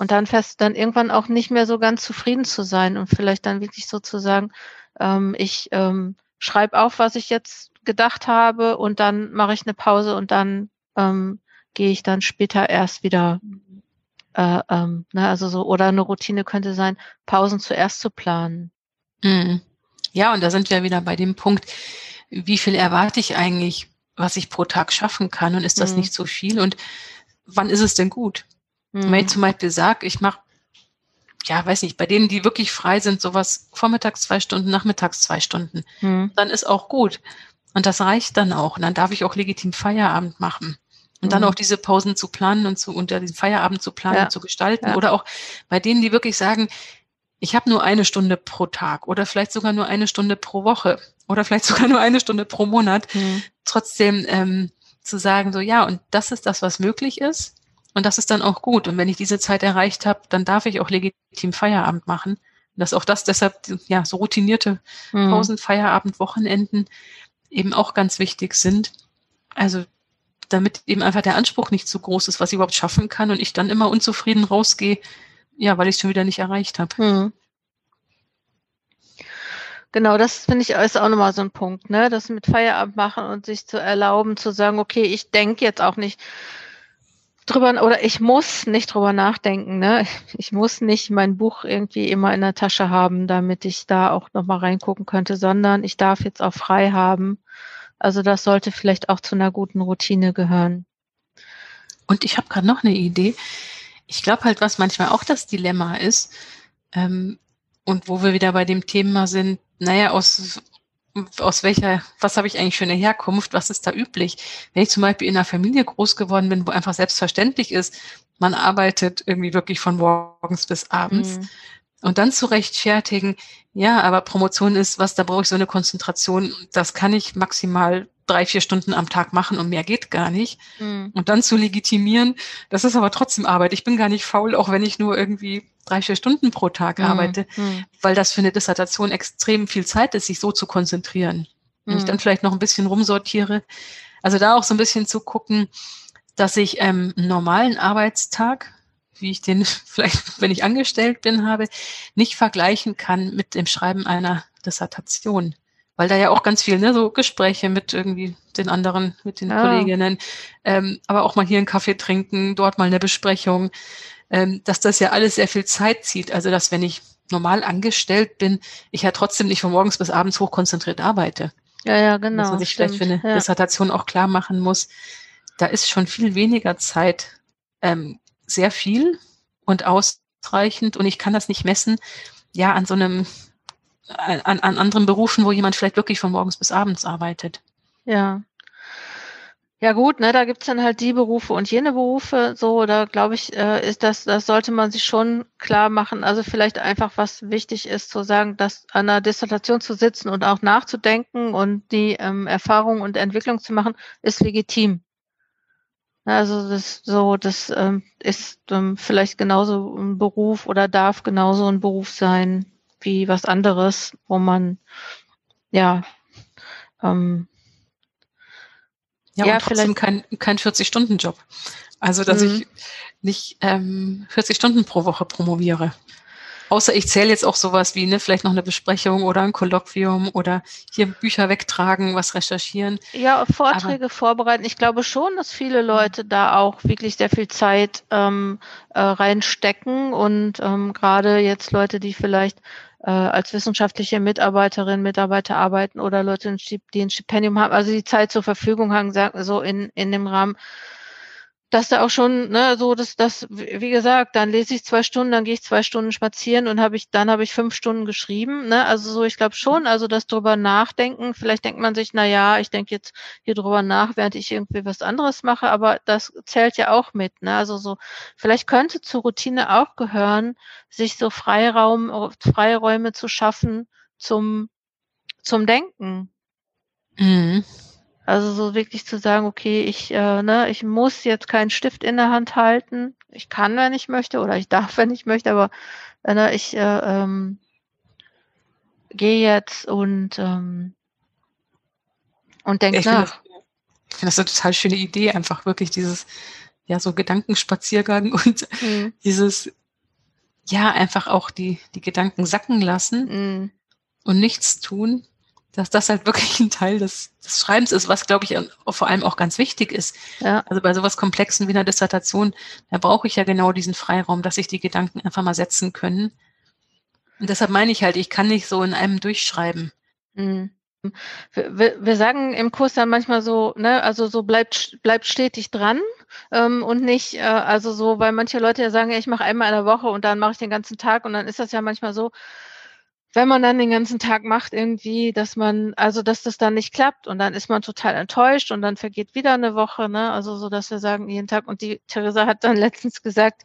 Und dann fest, dann irgendwann auch nicht mehr so ganz zufrieden zu sein und vielleicht dann wirklich sozusagen, ähm, ich ähm, schreibe auf, was ich jetzt gedacht habe und dann mache ich eine Pause und dann ähm, gehe ich dann später erst wieder. Äh, ähm, ne, also so oder eine Routine könnte sein, Pausen zuerst zu planen. Mhm. Ja, und da sind wir wieder bei dem Punkt, wie viel erwarte ich eigentlich, was ich pro Tag schaffen kann und ist das mhm. nicht so viel und wann ist es denn gut? Mhm. Wenn ich zum Beispiel sage, ich mache ja, weiß nicht, bei denen, die wirklich frei sind, sowas vormittags zwei Stunden, nachmittags zwei Stunden, mhm. dann ist auch gut. Und das reicht dann auch. Und dann darf ich auch legitim Feierabend machen. Und mhm. dann auch diese Pausen zu planen und zu unter den Feierabend zu planen ja. und zu gestalten. Ja. Oder auch bei denen, die wirklich sagen, ich habe nur eine Stunde pro Tag oder vielleicht sogar nur eine Stunde pro Woche oder vielleicht sogar nur eine Stunde pro Monat. Mhm. Trotzdem ähm, zu sagen, so ja, und das ist das, was möglich ist. Und das ist dann auch gut. Und wenn ich diese Zeit erreicht habe, dann darf ich auch legitim Feierabend machen. Und dass auch das deshalb, ja, so routinierte mhm. Pausen, Feierabend, Wochenenden eben auch ganz wichtig sind. Also, damit eben einfach der Anspruch nicht zu groß ist, was ich überhaupt schaffen kann und ich dann immer unzufrieden rausgehe, ja, weil ich es schon wieder nicht erreicht habe. Mhm. Genau, das finde ich ist auch nochmal so ein Punkt, ne? Das mit Feierabend machen und sich zu erlauben, zu sagen, okay, ich denke jetzt auch nicht drüber oder ich muss nicht drüber nachdenken. Ne? Ich muss nicht mein Buch irgendwie immer in der Tasche haben, damit ich da auch nochmal reingucken könnte, sondern ich darf jetzt auch frei haben. Also das sollte vielleicht auch zu einer guten Routine gehören. Und ich habe gerade noch eine Idee. Ich glaube halt, was manchmal auch das Dilemma ist, ähm, und wo wir wieder bei dem Thema sind, naja, aus aus welcher, was habe ich eigentlich für eine Herkunft, was ist da üblich? Wenn ich zum Beispiel in einer Familie groß geworden bin, wo einfach selbstverständlich ist, man arbeitet irgendwie wirklich von morgens bis abends. Mhm. Und dann zu rechtfertigen, ja, aber Promotion ist was, da brauche ich so eine Konzentration, das kann ich maximal drei, vier Stunden am Tag machen und mehr geht gar nicht. Mhm. Und dann zu legitimieren, das ist aber trotzdem Arbeit. Ich bin gar nicht faul, auch wenn ich nur irgendwie drei, vier Stunden pro Tag mhm. arbeite, mhm. weil das für eine Dissertation extrem viel Zeit ist, sich so zu konzentrieren. Wenn ich mhm. dann vielleicht noch ein bisschen rumsortiere. Also da auch so ein bisschen zu gucken, dass ich ähm, einen normalen Arbeitstag, wie ich den vielleicht, wenn ich angestellt bin, habe, nicht vergleichen kann mit dem Schreiben einer Dissertation weil da ja auch ganz viel, ne, so Gespräche mit irgendwie den anderen, mit den ja. Kolleginnen, ähm, aber auch mal hier einen Kaffee trinken, dort mal eine Besprechung, ähm, dass das ja alles sehr viel Zeit zieht. Also dass wenn ich normal angestellt bin, ich ja trotzdem nicht von morgens bis abends hochkonzentriert arbeite. Ja, ja, genau. Dass man sich stimmt. vielleicht für eine ja. Dissertation auch klar machen muss, da ist schon viel weniger Zeit ähm, sehr viel und ausreichend und ich kann das nicht messen, ja, an so einem an, an anderen Berufen, wo jemand vielleicht wirklich von morgens bis abends arbeitet. Ja. Ja gut, ne, da gibt's dann halt die Berufe und jene Berufe, so, da glaube ich, äh, ist das, das sollte man sich schon klar machen. Also vielleicht einfach, was wichtig ist, zu sagen, dass an einer Dissertation zu sitzen und auch nachzudenken und die ähm, Erfahrung und Entwicklung zu machen, ist legitim. Also das so, das ähm, ist ähm, vielleicht genauso ein Beruf oder darf genauso ein Beruf sein, wie was anderes, wo man ja ähm, ja, ja und trotzdem kein, kein 40-Stunden-Job. Also, dass mhm. ich nicht ähm, 40 Stunden pro Woche promoviere. Außer ich zähle jetzt auch sowas wie, ne, vielleicht noch eine Besprechung oder ein Kolloquium oder hier Bücher wegtragen, was recherchieren. Ja, Vorträge Aber, vorbereiten. Ich glaube schon, dass viele Leute da auch wirklich sehr viel Zeit ähm, äh, reinstecken und ähm, gerade jetzt Leute, die vielleicht äh, als wissenschaftliche Mitarbeiterin, Mitarbeiter arbeiten oder Leute, die ein Stipendium haben, also die Zeit zur Verfügung haben, sagen so in, in dem Rahmen, dass da auch schon, ne, so dass das, wie gesagt, dann lese ich zwei Stunden, dann gehe ich zwei Stunden spazieren und habe ich, dann habe ich fünf Stunden geschrieben, ne? Also so, ich glaube schon, also das drüber nachdenken, vielleicht denkt man sich, na ja, ich denke jetzt hier drüber nach, während ich irgendwie was anderes mache, aber das zählt ja auch mit, ne? Also so, vielleicht könnte zur Routine auch gehören, sich so Freiraum, Freiräume zu schaffen zum, zum Denken. Mhm. Also so wirklich zu sagen, okay, ich, äh, ne, ich muss jetzt keinen Stift in der Hand halten. Ich kann, wenn ich möchte, oder ich darf, wenn ich möchte, aber äh, ne, ich äh, ähm, gehe jetzt und ähm, und denke nach. ich finde das eine total schöne Idee, einfach wirklich dieses, ja, so Gedankenspaziergang und mhm. dieses, ja, einfach auch die, die Gedanken sacken lassen mhm. und nichts tun dass das halt wirklich ein Teil des, des Schreibens ist, was, glaube ich, vor allem auch ganz wichtig ist. Ja. Also bei sowas Komplexen wie einer Dissertation, da brauche ich ja genau diesen Freiraum, dass sich die Gedanken einfach mal setzen können. Und deshalb meine ich halt, ich kann nicht so in einem durchschreiben. Mhm. Wir, wir, sagen im Kurs dann manchmal so, ne, also so bleibt bleibt stetig dran ähm, und nicht, äh, also so, weil manche Leute ja sagen, ja, ich mache einmal in der Woche und dann mache ich den ganzen Tag und dann ist das ja manchmal so, wenn man dann den ganzen Tag macht irgendwie, dass man, also dass das dann nicht klappt und dann ist man total enttäuscht und dann vergeht wieder eine Woche, ne? Also so, dass wir sagen jeden Tag und die Theresa hat dann letztens gesagt,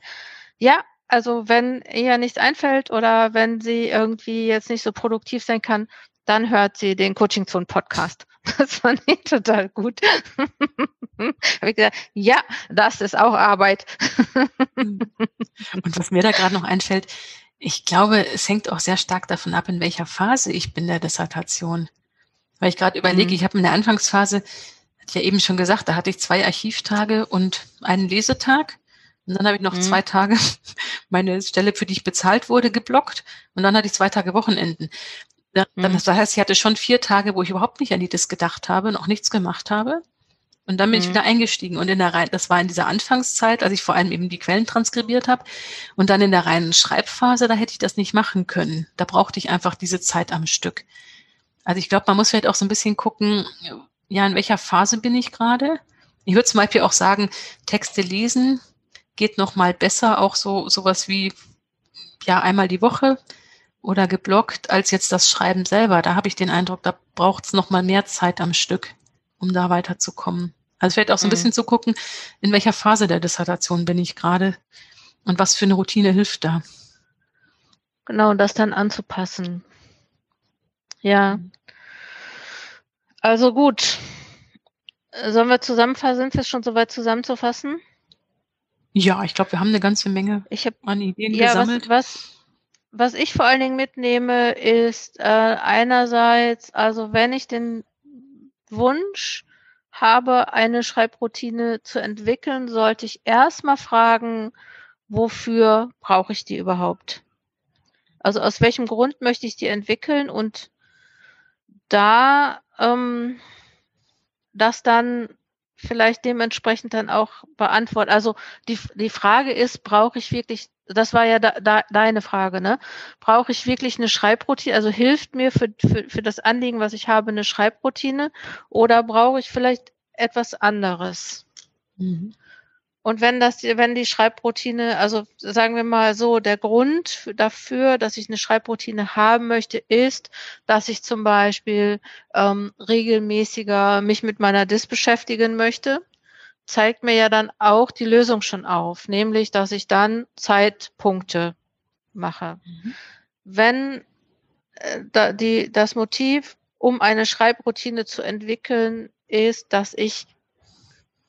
ja, also wenn ihr nichts einfällt oder wenn sie irgendwie jetzt nicht so produktiv sein kann, dann hört sie den Coaching Zone Podcast. Das fand ich total gut. Habe ich gesagt, ja, das ist auch Arbeit. und was mir da gerade noch einfällt, ich glaube, es hängt auch sehr stark davon ab, in welcher Phase ich bin der Dissertation. Weil ich gerade überlege, mhm. ich habe in der Anfangsphase, hatte ich ja eben schon gesagt, da hatte ich zwei Archivtage und einen Lesetag. Und dann habe ich noch mhm. zwei Tage meine Stelle, für die ich bezahlt wurde, geblockt. Und dann hatte ich zwei Tage Wochenenden. Mhm. Das heißt, ich hatte schon vier Tage, wo ich überhaupt nicht an die Dis gedacht habe und auch nichts gemacht habe. Und dann bin mhm. ich wieder eingestiegen. Und in der Reihe, das war in dieser Anfangszeit, als ich vor allem eben die Quellen transkribiert habe. Und dann in der reinen Schreibphase, da hätte ich das nicht machen können. Da brauchte ich einfach diese Zeit am Stück. Also ich glaube, man muss vielleicht auch so ein bisschen gucken, ja, in welcher Phase bin ich gerade? Ich würde zum Beispiel auch sagen, Texte lesen geht noch mal besser, auch so sowas wie ja einmal die Woche oder geblockt, als jetzt das Schreiben selber. Da habe ich den Eindruck, da braucht es noch mal mehr Zeit am Stück um da weiterzukommen. Also vielleicht auch so ein mhm. bisschen zu gucken, in welcher Phase der Dissertation bin ich gerade und was für eine Routine hilft da. Genau, und das dann anzupassen. Ja. Also gut. Sollen wir zusammenfassen? Sind wir schon soweit zusammenzufassen? Ja, ich glaube, wir haben eine ganze Menge ich hab, an Ideen ja, gesammelt. Was, was, was ich vor allen Dingen mitnehme, ist äh, einerseits, also wenn ich den Wunsch habe, eine Schreibroutine zu entwickeln, sollte ich erstmal fragen, wofür brauche ich die überhaupt? Also aus welchem Grund möchte ich die entwickeln und da ähm, das dann vielleicht dementsprechend dann auch beantworten. Also die, die Frage ist, brauche ich wirklich, das war ja da, da, deine Frage, ne? Brauche ich wirklich eine Schreibroutine? Also hilft mir für, für, für das Anliegen, was ich habe, eine Schreibroutine? Oder brauche ich vielleicht etwas anderes? Mhm. Und wenn das, wenn die Schreibroutine, also sagen wir mal so, der Grund dafür, dass ich eine Schreibroutine haben möchte, ist, dass ich zum Beispiel ähm, regelmäßiger mich mit meiner Dis beschäftigen möchte, zeigt mir ja dann auch die Lösung schon auf, nämlich, dass ich dann Zeitpunkte mache. Mhm. Wenn äh, da die, das Motiv, um eine Schreibroutine zu entwickeln, ist, dass ich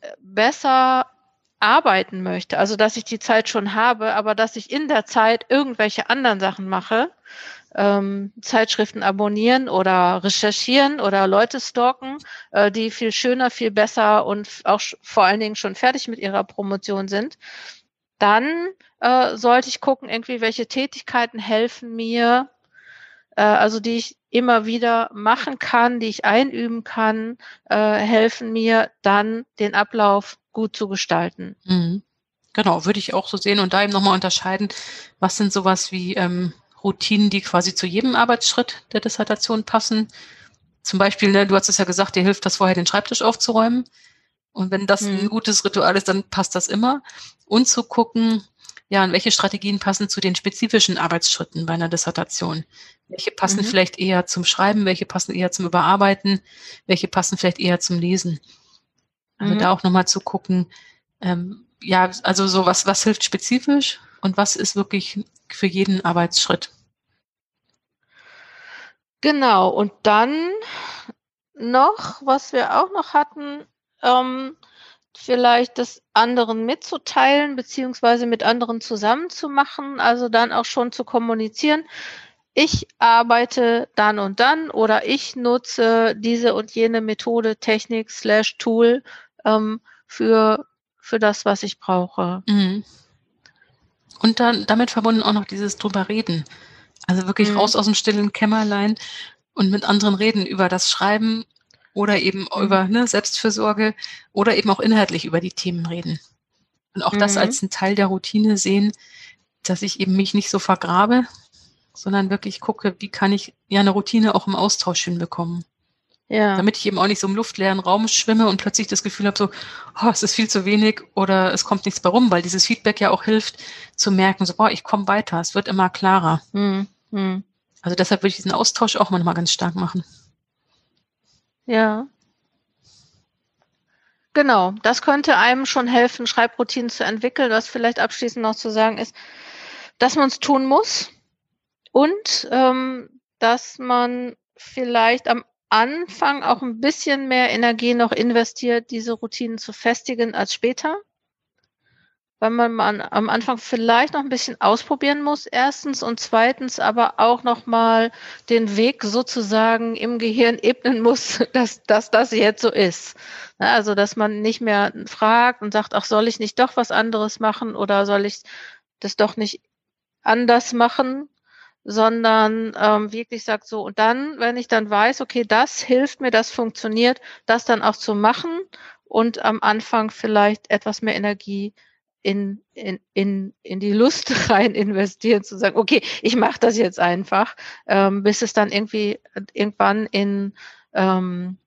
äh, besser arbeiten möchte, also dass ich die Zeit schon habe, aber dass ich in der Zeit irgendwelche anderen Sachen mache, ähm, Zeitschriften abonnieren oder recherchieren oder Leute stalken, äh, die viel schöner, viel besser und auch vor allen Dingen schon fertig mit ihrer Promotion sind, dann äh, sollte ich gucken, irgendwie welche Tätigkeiten helfen mir, äh, also die ich immer wieder machen kann, die ich einüben kann, äh, helfen mir dann den Ablauf gut zu gestalten. Mhm. Genau, würde ich auch so sehen und da eben nochmal unterscheiden, was sind sowas wie ähm, Routinen, die quasi zu jedem Arbeitsschritt der Dissertation passen. Zum Beispiel, ne, du hast es ja gesagt, dir hilft das vorher, den Schreibtisch aufzuräumen. Und wenn das mhm. ein gutes Ritual ist, dann passt das immer. Und zu gucken, ja, und welche Strategien passen zu den spezifischen Arbeitsschritten bei einer Dissertation? Welche passen mhm. vielleicht eher zum Schreiben, welche passen eher zum Überarbeiten, welche passen vielleicht eher zum Lesen? Also mhm. da auch nochmal zu gucken, ähm, ja, also so was, was hilft spezifisch und was ist wirklich für jeden Arbeitsschritt. Genau, und dann noch, was wir auch noch hatten, ähm, vielleicht das anderen mitzuteilen, beziehungsweise mit anderen zusammenzumachen, also dann auch schon zu kommunizieren. Ich arbeite dann und dann oder ich nutze diese und jene Methode, Technik, slash Tool ähm, für, für das, was ich brauche. Mhm. Und dann damit verbunden auch noch dieses drüber reden. Also wirklich mhm. raus aus dem stillen Kämmerlein und mit anderen reden über das Schreiben oder eben mhm. über ne, Selbstfürsorge oder eben auch inhaltlich über die Themen reden. Und auch mhm. das als ein Teil der Routine sehen, dass ich eben mich nicht so vergrabe, sondern wirklich gucke, wie kann ich ja eine Routine auch im Austausch hinbekommen. Ja. Damit ich eben auch nicht so im luftleeren Raum schwimme und plötzlich das Gefühl habe, so, oh, es ist viel zu wenig oder es kommt nichts bei rum, weil dieses Feedback ja auch hilft zu merken, so, boah, ich komme weiter, es wird immer klarer. Mhm. Mhm. Also deshalb würde ich diesen Austausch auch manchmal ganz stark machen. Ja. Genau, das könnte einem schon helfen, Schreibroutinen zu entwickeln. Was vielleicht abschließend noch zu sagen ist, dass man es tun muss und ähm, dass man vielleicht am Anfang auch ein bisschen mehr Energie noch investiert, diese Routinen zu festigen als später. Weil man am Anfang vielleicht noch ein bisschen ausprobieren muss, erstens, und zweitens aber auch nochmal den Weg sozusagen im Gehirn ebnen muss, dass, dass das jetzt so ist. Also, dass man nicht mehr fragt und sagt, ach, soll ich nicht doch was anderes machen oder soll ich das doch nicht anders machen, sondern ähm, wirklich sagt so, und dann, wenn ich dann weiß, okay, das hilft mir, das funktioniert, das dann auch zu machen und am Anfang vielleicht etwas mehr Energie in, in, in, in die Lust rein investieren, zu sagen, okay, ich mache das jetzt einfach, ähm, bis es dann irgendwie irgendwann in, ähm,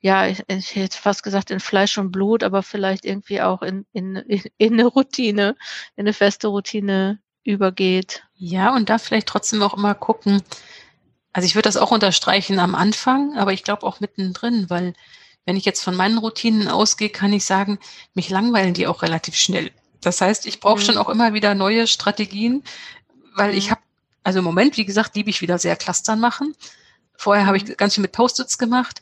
ja, ich, ich hätte fast gesagt in Fleisch und Blut, aber vielleicht irgendwie auch in, in, in eine Routine, in eine feste Routine übergeht. Ja, und da vielleicht trotzdem auch immer gucken. Also ich würde das auch unterstreichen am Anfang, aber ich glaube auch mittendrin, weil wenn ich jetzt von meinen Routinen ausgehe, kann ich sagen, mich langweilen die auch relativ schnell. Das heißt, ich brauche mhm. schon auch immer wieder neue Strategien, weil mhm. ich habe, also im Moment, wie gesagt, liebe ich wieder sehr Clustern machen. Vorher habe ich mhm. ganz viel mit Post-its gemacht,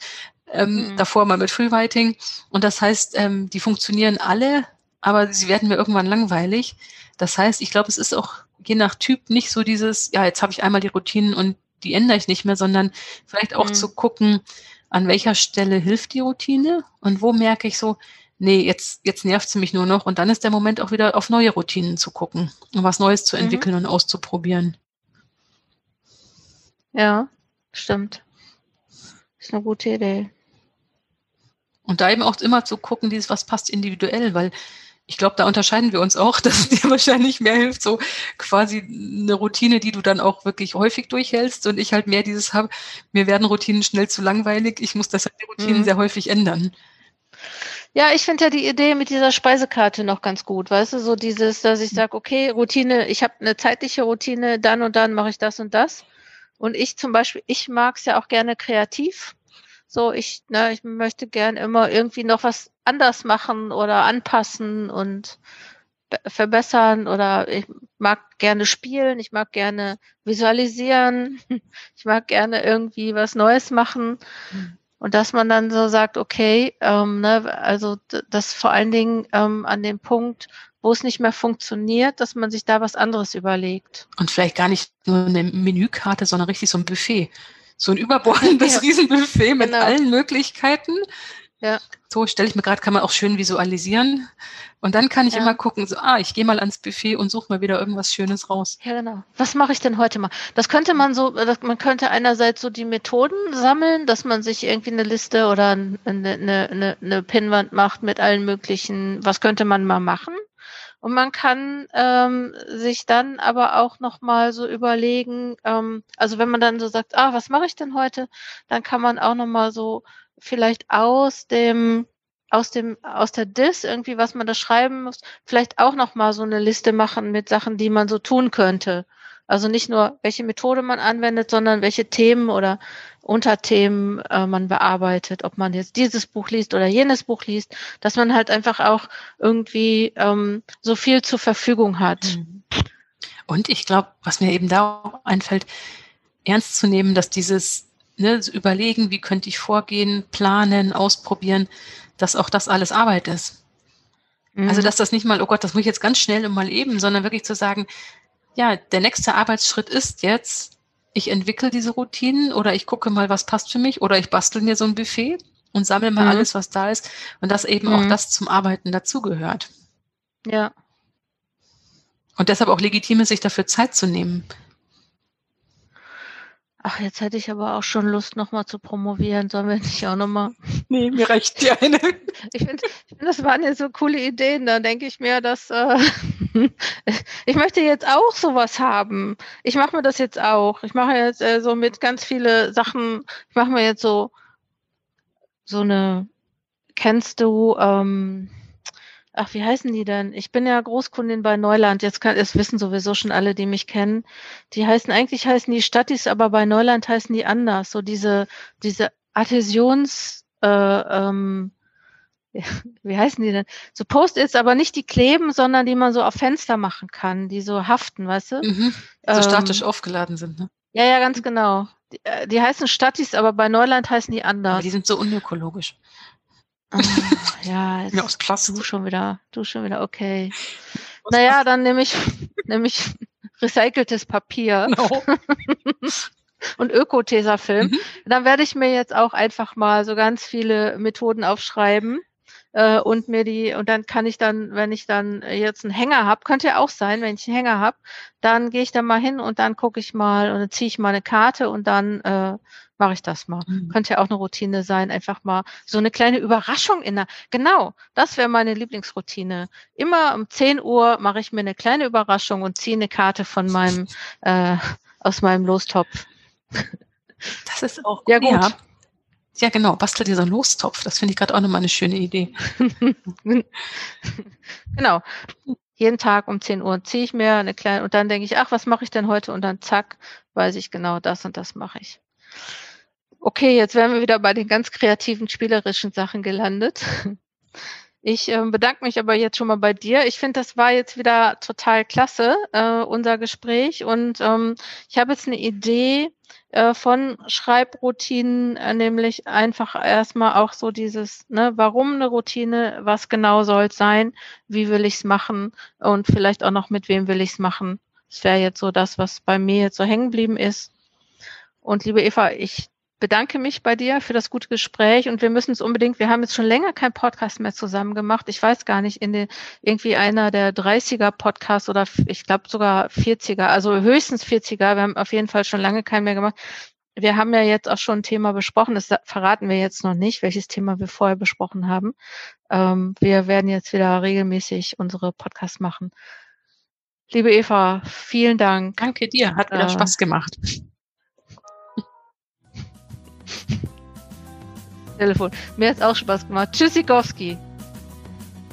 ähm, mhm. davor mal mit Freewriting. Und das heißt, ähm, die funktionieren alle, aber sie werden mir irgendwann langweilig. Das heißt, ich glaube, es ist auch je nach Typ nicht so dieses, ja, jetzt habe ich einmal die Routinen und die ändere ich nicht mehr, sondern vielleicht auch mhm. zu gucken, an welcher Stelle hilft die Routine und wo merke ich so, nee, jetzt, jetzt nervt sie mich nur noch und dann ist der Moment auch wieder auf neue Routinen zu gucken und was Neues zu mhm. entwickeln mhm. und auszuprobieren. Ja, stimmt. Ist eine gute Idee. Und da eben auch immer zu gucken, dieses, was passt individuell, weil ich glaube, da unterscheiden wir uns auch, dass es dir wahrscheinlich mehr hilft, so quasi eine Routine, die du dann auch wirklich häufig durchhältst und ich halt mehr dieses habe, mir werden Routinen schnell zu langweilig, ich muss deshalb die Routinen mhm. sehr häufig ändern. Ja, ich finde ja die Idee mit dieser Speisekarte noch ganz gut, weißt du, so dieses, dass ich sage, okay, Routine, ich habe eine zeitliche Routine, dann und dann mache ich das und das. Und ich zum Beispiel, ich mag es ja auch gerne kreativ. So, ich, ne, ich möchte gern immer irgendwie noch was anders machen oder anpassen und verbessern oder ich mag gerne spielen, ich mag gerne visualisieren, ich mag gerne irgendwie was Neues machen. Mhm. Und dass man dann so sagt, okay, ähm, ne, also das vor allen Dingen ähm, an dem Punkt, wo es nicht mehr funktioniert, dass man sich da was anderes überlegt. Und vielleicht gar nicht nur eine Menükarte, sondern richtig so ein Buffet so ein überbordendes ja. Riesenbuffet mit genau. allen Möglichkeiten. Ja. So stelle ich mir gerade, kann man auch schön visualisieren. Und dann kann ich ja. immer gucken, so, ah, ich gehe mal ans Buffet und suche mal wieder irgendwas Schönes raus. Ja, genau. Was mache ich denn heute mal? Das könnte man so, das, man könnte einerseits so die Methoden sammeln, dass man sich irgendwie eine Liste oder eine, eine, eine, eine Pinnwand macht mit allen möglichen, was könnte man mal machen? Und man kann ähm, sich dann aber auch nochmal so überlegen, ähm, also wenn man dann so sagt, ah, was mache ich denn heute, dann kann man auch nochmal so vielleicht aus dem aus dem aus der Dis irgendwie, was man da schreiben muss, vielleicht auch noch mal so eine Liste machen mit Sachen, die man so tun könnte. Also nicht nur, welche Methode man anwendet, sondern welche Themen oder Unterthemen äh, man bearbeitet, ob man jetzt dieses Buch liest oder jenes Buch liest, dass man halt einfach auch irgendwie ähm, so viel zur Verfügung hat. Mhm. Und ich glaube, was mir eben da auch einfällt, ernst zu nehmen, dass dieses ne, Überlegen, wie könnte ich vorgehen, planen, ausprobieren, dass auch das alles Arbeit ist. Also, mhm. Also, dass das nicht mal, oh Gott, das muss ich jetzt ganz schnell und mal eben, sondern wirklich zu sagen, ja, der nächste Arbeitsschritt ist jetzt, ich entwickle diese Routinen oder ich gucke mal, was passt für mich oder ich bastel mir so ein Buffet und sammle mal mhm. alles, was da ist und dass eben mhm. auch das zum Arbeiten dazugehört. Ja. Und deshalb auch legitim ist, sich dafür Zeit zu nehmen. Ach, jetzt hätte ich aber auch schon Lust, nochmal zu promovieren. Sollen wir nicht auch nochmal? Nee, mir reicht die eine. Ich finde, find, das waren ja so coole Ideen. Da denke ich mir, dass äh, ich möchte jetzt auch sowas haben. Ich mache mir das jetzt auch. Ich mache jetzt äh, so mit ganz viele Sachen. Ich mache mir jetzt so so eine. Kennst du? Ähm, ach, wie heißen die denn? Ich bin ja Großkundin bei Neuland. Jetzt kann, es wissen sowieso schon alle, die mich kennen. Die heißen, eigentlich heißen die Stattis, aber bei Neuland heißen die anders. So diese, diese Adhäsions, äh, ähm, wie heißen die denn? So Post-its, aber nicht die kleben, sondern die man so auf Fenster machen kann, die so haften, weißt du? Mhm. So ähm, statisch aufgeladen sind, ne? Ja, ja, ganz genau. Die, äh, die heißen Stattis, aber bei Neuland heißen die anders. Aber die sind so unökologisch. Ah, ja, jetzt, aus Klasse. du schon wieder, du schon wieder, okay. Was naja, dann nehme ich, nehme ich recyceltes Papier. No. und Öko-Tesafilm. Mhm. Dann werde ich mir jetzt auch einfach mal so ganz viele Methoden aufschreiben äh, und mir die, und dann kann ich dann, wenn ich dann jetzt einen Hänger habe, könnte ja auch sein, wenn ich einen Hänger habe, dann gehe ich da mal hin und dann gucke ich mal und dann ziehe ich mal eine Karte und dann äh, mache ich das mal. Mhm. Könnte ja auch eine Routine sein, einfach mal so eine kleine Überraschung in der, genau, das wäre meine Lieblingsroutine. Immer um 10 Uhr mache ich mir eine kleine Überraschung und ziehe eine Karte von meinem, äh, aus meinem Lostopf. Das ist auch gut. Ja, gut. Ja. Ja, genau, bastel dir so einen Lostopf. Das finde ich gerade auch nochmal eine schöne Idee. genau. Jeden Tag um 10 Uhr ziehe ich mir eine kleine und dann denke ich, ach, was mache ich denn heute? Und dann zack, weiß ich genau, das und das mache ich. Okay, jetzt wären wir wieder bei den ganz kreativen, spielerischen Sachen gelandet. Ich äh, bedanke mich aber jetzt schon mal bei dir. Ich finde, das war jetzt wieder total klasse, äh, unser Gespräch. Und ähm, ich habe jetzt eine Idee äh, von Schreibroutinen, äh, nämlich einfach erstmal auch so dieses, ne, warum eine Routine, was genau soll es sein, wie will ich es machen und vielleicht auch noch mit wem will ich es machen. Das wäre jetzt so das, was bei mir jetzt so hängen geblieben ist. Und liebe Eva, ich bedanke mich bei dir für das gute Gespräch und wir müssen es unbedingt, wir haben jetzt schon länger keinen Podcast mehr zusammen gemacht. Ich weiß gar nicht, in den irgendwie einer der 30er Podcasts oder ich glaube sogar 40er, also höchstens 40er. Wir haben auf jeden Fall schon lange keinen mehr gemacht. Wir haben ja jetzt auch schon ein Thema besprochen, das verraten wir jetzt noch nicht, welches Thema wir vorher besprochen haben. Ähm, wir werden jetzt wieder regelmäßig unsere Podcasts machen. Liebe Eva, vielen Dank. Danke dir, hat wieder äh, Spaß gemacht. Telefon. Mir hat es auch Spaß gemacht. Tschüssikowski.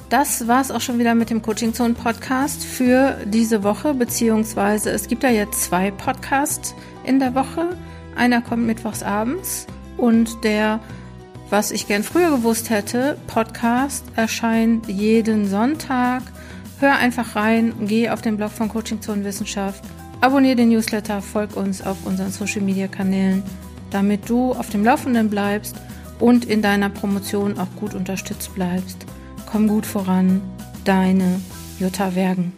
Das war es auch schon wieder mit dem Coaching Zone Podcast für diese Woche, beziehungsweise es gibt ja jetzt zwei Podcasts in der Woche. Einer kommt mittwochs abends und der, was ich gern früher gewusst hätte, Podcast erscheint jeden Sonntag. Hör einfach rein, geh auf den Blog von Coaching Zone Wissenschaft, abonniere den Newsletter, folg uns auf unseren Social Media Kanälen, damit du auf dem Laufenden bleibst und in deiner Promotion auch gut unterstützt bleibst. Komm gut voran, deine Jutta Wergen.